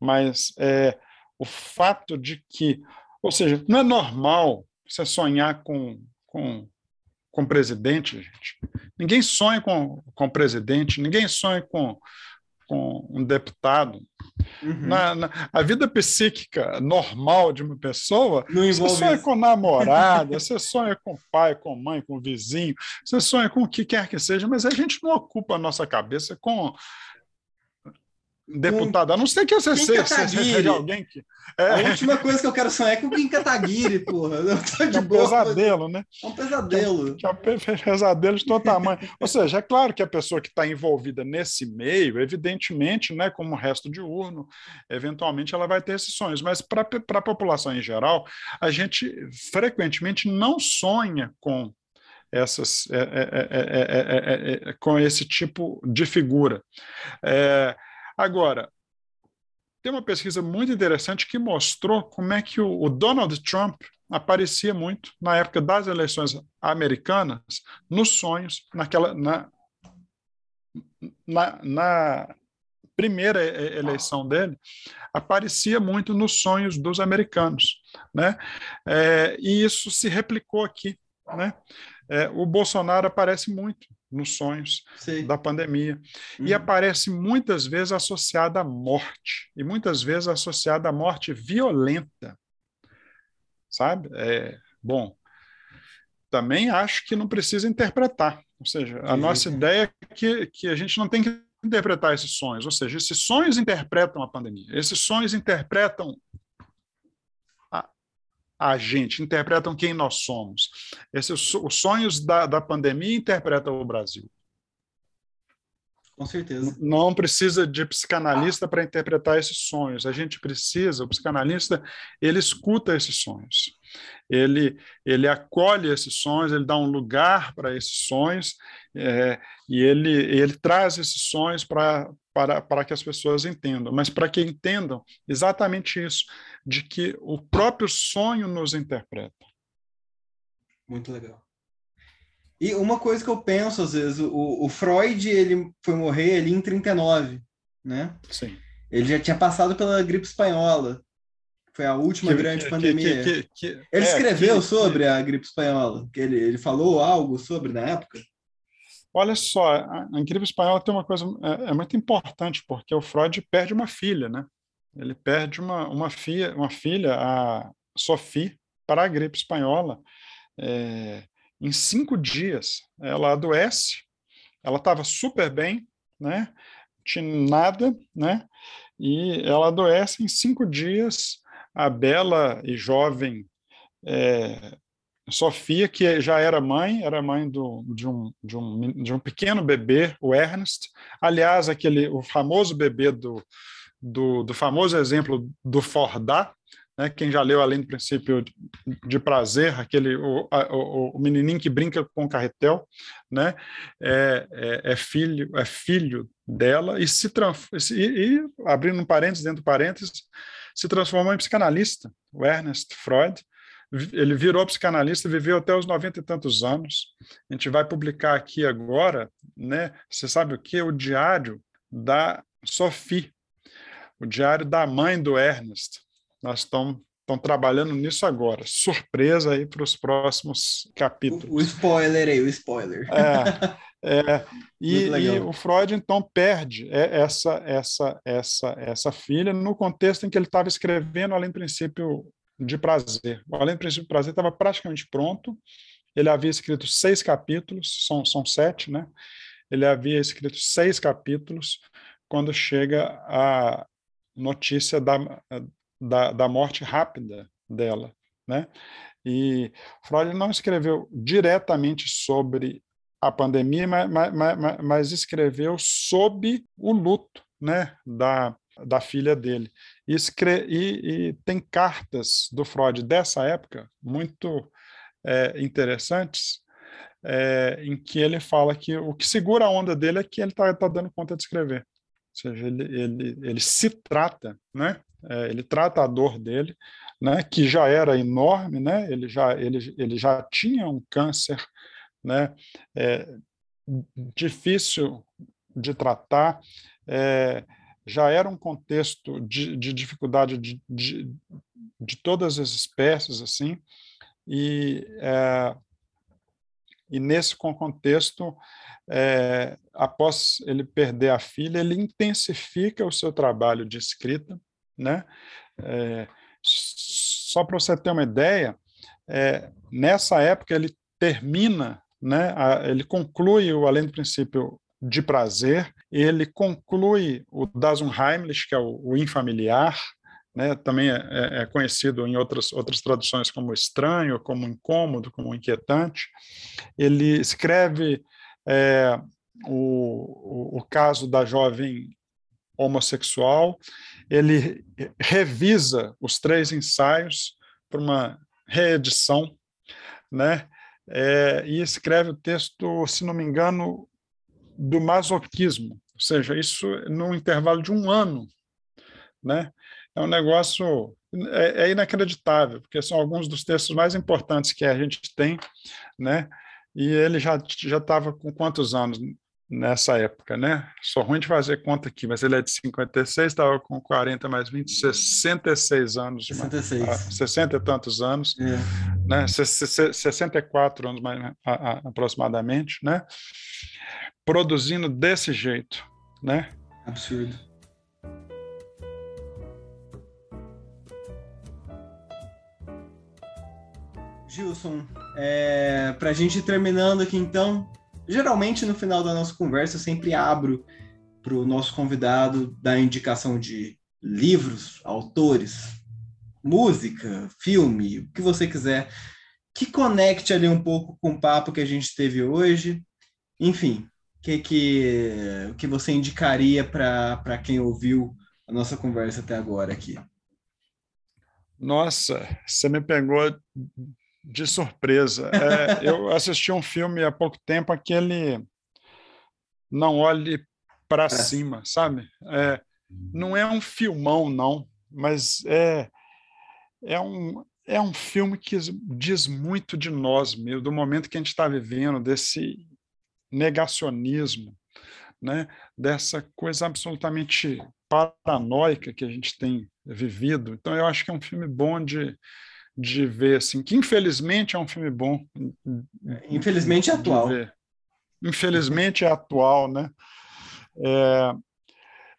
Mas é, o fato de que, ou seja, não é normal você sonhar com, com com presidente, gente. Ninguém sonha com, com presidente, ninguém sonha com, com um deputado. Uhum. Na, na, a vida psíquica normal de uma pessoa, Não você sonha isso. com namorada, você sonha com pai, com mãe, com vizinho, você sonha com o que quer que seja, mas a gente não ocupa a nossa cabeça com deputado, a não ser que você seja, seja alguém que. É. A última coisa que eu quero sonhar é com o Kim Kataguiri, porra. Eu tô de é um boa, pesadelo, né? É um pesadelo. É um, é um pesadelo de todo tamanho. Ou seja, é claro que a pessoa que está envolvida nesse meio, evidentemente, né, como o resto de urno, eventualmente ela vai ter esses sonhos. Mas para a população em geral, a gente frequentemente não sonha com essas é, é, é, com esse tipo de figura. Agora, tem uma pesquisa muito interessante que mostrou como é que o, o Donald Trump aparecia muito na época das eleições americanas, nos sonhos, naquela na, na, na primeira eleição dele, aparecia muito nos sonhos dos americanos, né? É, e isso se replicou aqui, né? É, o Bolsonaro aparece muito nos sonhos Sim. da pandemia. Uhum. E aparece muitas vezes associada à morte, e muitas vezes associada à morte violenta. Sabe? É, bom, também acho que não precisa interpretar. Ou seja, a Sim. nossa ideia é que, que a gente não tem que interpretar esses sonhos. Ou seja, esses sonhos interpretam a pandemia, esses sonhos interpretam a gente, interpretam quem nós somos. Esses, os sonhos da, da pandemia interpretam o Brasil. Com certeza. Não precisa de psicanalista para interpretar esses sonhos. A gente precisa, o psicanalista, ele escuta esses sonhos. Ele, ele acolhe esses sonhos, ele dá um lugar para esses sonhos é, e ele, ele traz esses sonhos para, para, para que as pessoas entendam. Mas para que entendam exatamente isso, de que o próprio sonho nos interpreta. Muito legal. E uma coisa que eu penso, às vezes, o, o Freud, ele foi morrer ali em 39, né? Sim. Ele já tinha passado pela gripe espanhola. Foi a última que, grande que, pandemia. Que, ele é, escreveu sobre a gripe espanhola. Ele, ele falou algo sobre na época? Olha só, a, a gripe espanhola tem uma coisa é, é, muito importante, porque o Freud perde uma filha, né? Ele perde uma, uma, filha, uma filha, a Sophie, para a gripe espanhola é, em cinco dias. Ela adoece, ela estava super bem, né? Tinha nada, né? E ela adoece em cinco dias. A bela e jovem é, Sofia, que já era mãe, era mãe do, de, um, de, um, de um pequeno bebê, o Ernest. Aliás, aquele, o famoso bebê do, do, do famoso exemplo do Fordá, né? Quem já leu Além do Princípio de Prazer, aquele o, o, o menininho que brinca com o carretel, né? É, é, é, filho é filho dela e se e, e abrindo um parênteses dentro do parênteses se transformou em psicanalista, o Ernest Freud. Ele virou psicanalista, viveu até os noventa e tantos anos. A gente vai publicar aqui agora, né? Você sabe o que? O diário da Sophie, o diário da mãe do Ernest. Nós estamos estão trabalhando nisso agora. Surpresa aí para os próximos capítulos. O, o, spoiler aí, o spoiler. É, é e, e, o Freud então perde essa essa essa essa filha no contexto em que ele estava escrevendo além do princípio de prazer. O além do princípio de prazer estava praticamente pronto. Ele havia escrito seis capítulos, são são sete, né? Ele havia escrito seis capítulos quando chega a notícia da, da, da morte rápida dela. Né? E Freud não escreveu diretamente sobre a pandemia, mas, mas, mas escreveu sob o luto né, da, da filha dele. E, escre e, e, tem cartas do Freud dessa época muito é, interessantes, é, em que ele fala que o que segura a onda dele é que ele está tá dando conta de escrever. Ou seja, ele, ele, ele se trata, né? É, ele trata a dor dele, né? que já era enorme, né? ele, já, ele, ele já tinha um câncer né? É, difícil de tratar, é, já era um contexto de, de dificuldade de, de, de, todas as espécies, assim, e, é, e nesse contexto é, após ele perder a filha, ele intensifica o seu trabalho de escrita, né? É, só para você ter uma ideia, é, nessa época ele termina, né? A, ele conclui o Além do Princípio de Prazer, ele conclui o Das Unheimlich, que é o, o Infamiliar, né, também é, é, é, conhecido em outras, outras traduções como estranho, como incômodo, como inquietante. Ele escreve é, o, o, o caso da jovem homossexual, ele revisa os três ensaios para uma reedição, né? É, e escreve o texto, se não me engano, do masoquismo, ou seja, isso num intervalo de um ano, né? É um negócio é, é inacreditável, porque são alguns dos textos mais importantes que a gente tem, né? E ele já já estava com quantos anos nessa época, né? Sou ruim de fazer conta aqui, mas ele é de 56, estava com 40 mais 20, 66 anos. 66. Uma, 60 e tantos anos, é. né? 64 anos mais, aproximadamente, né? Produzindo desse jeito, né? Absurdo. Gilson, é, para a gente terminando aqui então, geralmente no final da nossa conversa eu sempre abro para o nosso convidado dar indicação de livros, autores, música, filme, o que você quiser, que conecte ali um pouco com o papo que a gente teve hoje. Enfim, o que, que, que você indicaria para quem ouviu a nossa conversa até agora aqui? Nossa, você me pegou de surpresa. É, eu assisti um filme há pouco tempo, aquele Não Olhe para é. Cima, sabe? É, não é um filmão, não, mas é, é, um, é um filme que diz muito de nós mesmo, do momento que a gente está vivendo, desse negacionismo, né? dessa coisa absolutamente paranoica que a gente tem vivido. Então, eu acho que é um filme bom de, de ver, assim, que infelizmente é um filme bom. Infelizmente é atual. Infelizmente é atual, né? É,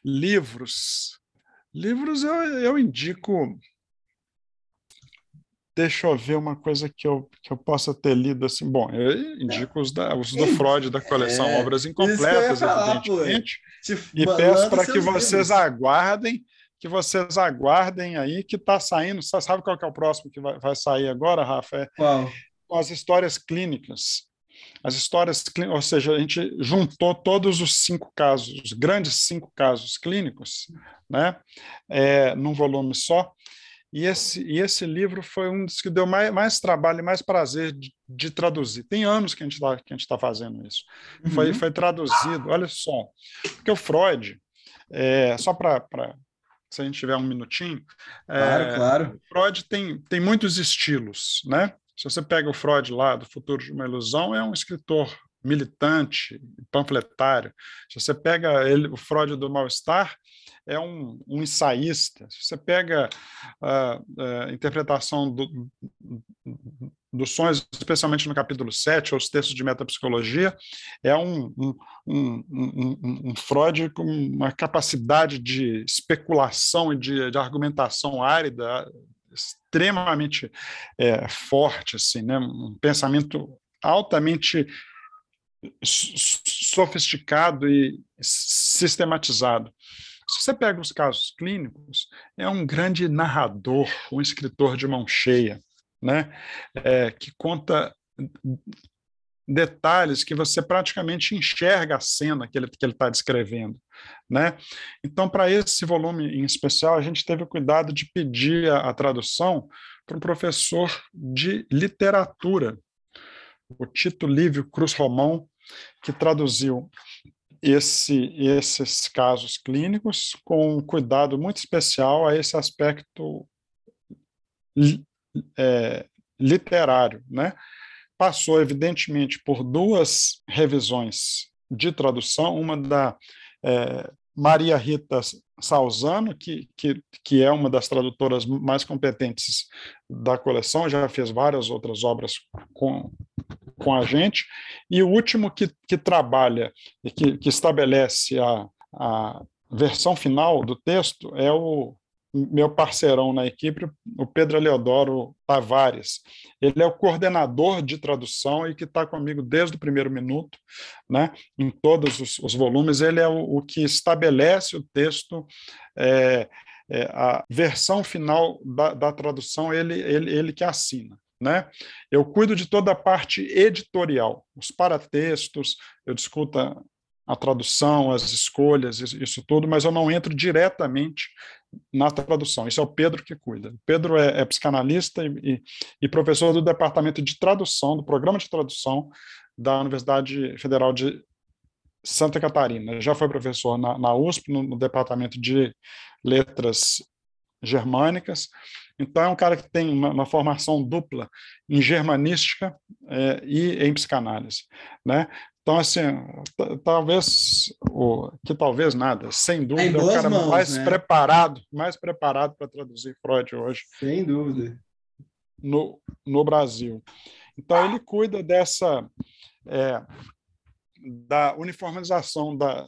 livros. Livros eu, eu indico deixa eu ver uma coisa que eu, que eu possa ter lido assim. Bom, eu indico os, da, os do Freud da coleção é, Obras Incompletas, falar, evidentemente. e peço para que vocês livros. aguardem, que vocês aguardem aí, que está saindo. Você sabe qual é o próximo que vai, vai sair agora, Rafa? É? As histórias clínicas. As histórias, ou seja, a gente juntou todos os cinco casos, os grandes cinco casos clínicos, né, é, num volume só. E esse, e esse livro foi um dos que deu mais, mais trabalho e mais prazer de, de traduzir. Tem anos que a gente está tá fazendo isso. Uhum. Foi, foi traduzido, olha só. Porque o Freud, é, só para se a gente tiver um minutinho. Claro, é, claro. Freud tem, tem muitos estilos, né? Se você pega o Freud lá, do Futuro de uma Ilusão, é um escritor militante, panfletário. Se você pega ele, o Freud do Mal-Estar, é um, um ensaísta. Se você pega a, a interpretação do, dos sonhos, especialmente no capítulo 7, ou os textos de metapsicologia, é um, um, um, um Freud com uma capacidade de especulação e de, de argumentação árida extremamente é, forte, assim, né? um pensamento altamente sofisticado e sistematizado. Se você pega os casos clínicos, é um grande narrador, um escritor de mão cheia, né? É, que conta detalhes que você praticamente enxerga a cena que ele que ele está descrevendo, né? Então, para esse volume em especial, a gente teve o cuidado de pedir a, a tradução para um professor de literatura, o Tito Lívio Cruz Romão, que traduziu esse, esses casos clínicos com um cuidado muito especial a esse aspecto é, literário, né? Passou, evidentemente, por duas revisões de tradução, uma da é, Maria Rita Salzano, que, que, que é uma das tradutoras mais competentes da coleção, já fez várias outras obras com, com a gente, e o último que, que trabalha e que, que estabelece a, a versão final do texto é o meu parceirão na equipe, o Pedro Leodoro Tavares. Ele é o coordenador de tradução e que está comigo desde o primeiro minuto, né, em todos os, os volumes. Ele é o, o, que estabelece o texto, é, é, a versão final da, da tradução, ele, ele, ele que assina. Né? Eu cuido de toda a parte editorial, os paratextos, eu discuto a tradução, as escolhas, isso tudo, mas eu não entro diretamente na tradução. Isso é o Pedro que cuida. Pedro é, é psicanalista e, e, professor do departamento de tradução, do programa de tradução da Universidade Federal de Santa Catarina. Já foi professor na, na USP, no, no departamento de letras germânicas. Então, é um cara que tem uma, uma formação dupla em germanística é, e em psicanálise. Né? Então, assim, talvez, o, que talvez nada, sem dúvida, é o cara mãos, mais né? preparado, mais preparado para traduzir Freud hoje. Sem dúvida. No, no Brasil. Então, ele cuida dessa, é, da uniformização da,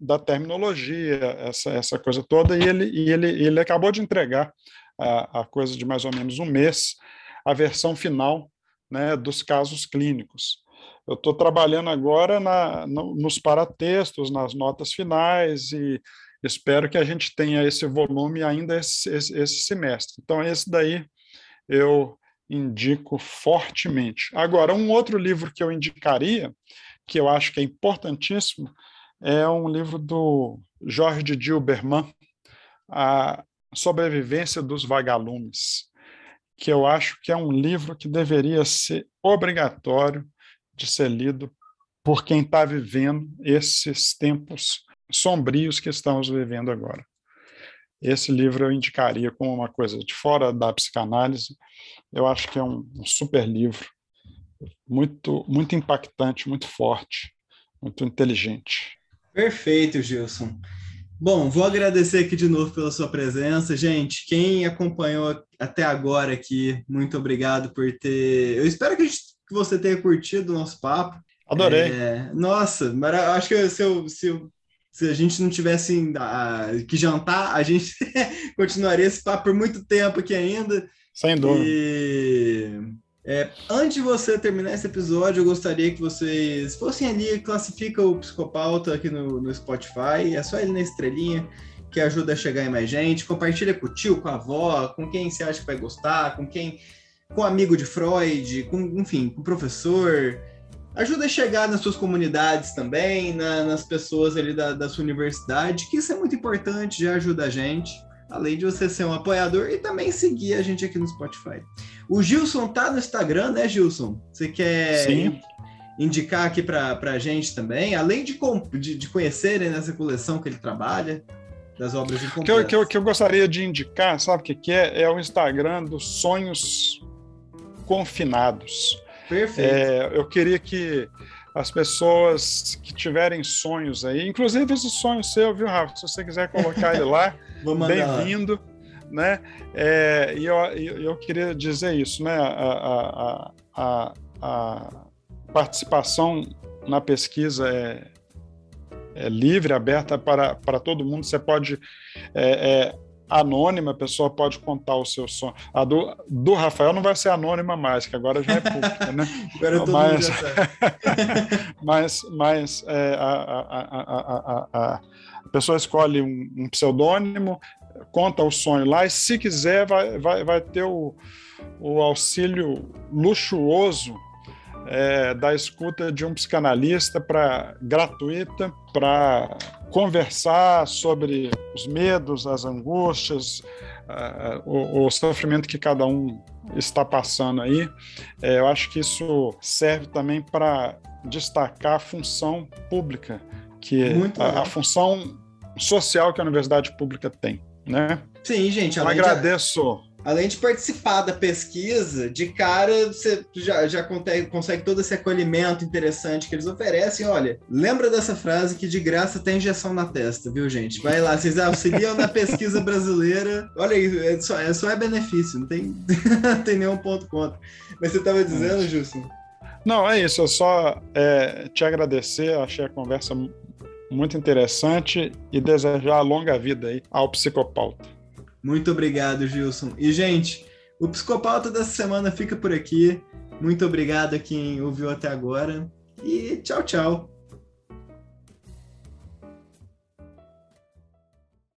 da terminologia, essa, essa coisa toda, e ele, e ele, ele acabou de entregar a, a coisa de mais ou menos um mês, a versão final né, dos casos clínicos. Eu estou trabalhando agora na, no, nos paratextos, nas notas finais, e espero que a gente tenha esse volume ainda esse, esse, esse semestre. Então, esse daí eu indico fortemente. Agora, um outro livro que eu indicaria, que eu acho que é importantíssimo, é um livro do Jorge Dilberman, A Sobrevivência dos Vagalumes, que eu acho que é um livro que deveria ser obrigatório de ser lido por quem está vivendo esses tempos sombrios que estamos vivendo agora. Esse livro eu indicaria como uma coisa de fora da psicanálise. Eu acho que é um, um super livro, muito, muito impactante, muito forte, muito inteligente. Perfeito, Gilson. Bom, vou agradecer aqui de novo pela sua presença. Gente, quem acompanhou até agora aqui, muito obrigado por ter. Eu espero que, gente, que você tenha curtido o nosso papo. Adorei. É... Nossa, mas acho que se, eu, se, eu, se a gente não tivesse que jantar, a gente continuaria esse papo por muito tempo aqui ainda. Sem dúvida. E é, antes de você terminar esse episódio, eu gostaria que vocês fossem ali, classifica o Psicopauta aqui no, no Spotify, é só ele na estrelinha, que ajuda a chegar em mais gente. Compartilha com o tio, com a avó, com quem você acha que vai gostar, com quem. Com amigo de Freud, com, enfim, com o professor. Ajuda a chegar nas suas comunidades também, na, nas pessoas ali da, da sua universidade, que isso é muito importante, já ajuda a gente além de você ser um apoiador e também seguir a gente aqui no Spotify. O Gilson tá no Instagram, né, Gilson? Você quer Sim. indicar aqui para a gente também, além de, de, de conhecerem nessa coleção que ele trabalha, das obras incompletas. Que eu, que eu, que eu gostaria de indicar, sabe o que, que é? É o Instagram dos sonhos confinados. Perfeito. É, eu queria que as pessoas que tiverem sonhos aí, inclusive esse sonho seu, viu, Rafa? Se você quiser colocar ele lá, bem-vindo. Né? É, e eu, eu queria dizer isso, né? A, a, a, a participação na pesquisa é, é, livre, aberta para, para todo mundo. Você pode é, é, anônima, a pessoa pode contar o seu sonho. A do, do Rafael não vai ser anônima mais, que agora já é pública, né? agora mas, mas, mas é, a, a, a, a, pessoa escolhe um, um pseudônimo, conta o sonho lá, e se quiser, vai, vai, vai ter o, o auxílio luxuoso é, da escuta de um psicanalista para gratuita para conversar sobre os medos, as angústias, uh, o, o, sofrimento que cada um está passando aí. É, eu acho que isso serve também para destacar a função pública, que a, a, função social que a universidade pública tem, né? Sim, gente. Agradeço além de participar da pesquisa, de cara você já, já consegue, consegue, todo esse acolhimento interessante que eles oferecem. Olha, lembra dessa frase que de graça tem injeção na testa, viu, gente? Vai lá, vocês auxiliam na pesquisa brasileira. Olha aí, é só é, só é benefício, não tem, não tem nenhum ponto contra. Mas você estava dizendo, Justo? Não, é isso, eu só é, te agradecer, achei a conversa muito interessante e desejar longa vida aí ao psicopauta. Muito obrigado, Gilson. E, gente, o Psicopauta dessa semana fica por aqui. Muito obrigado a quem ouviu até agora. E tchau, tchau.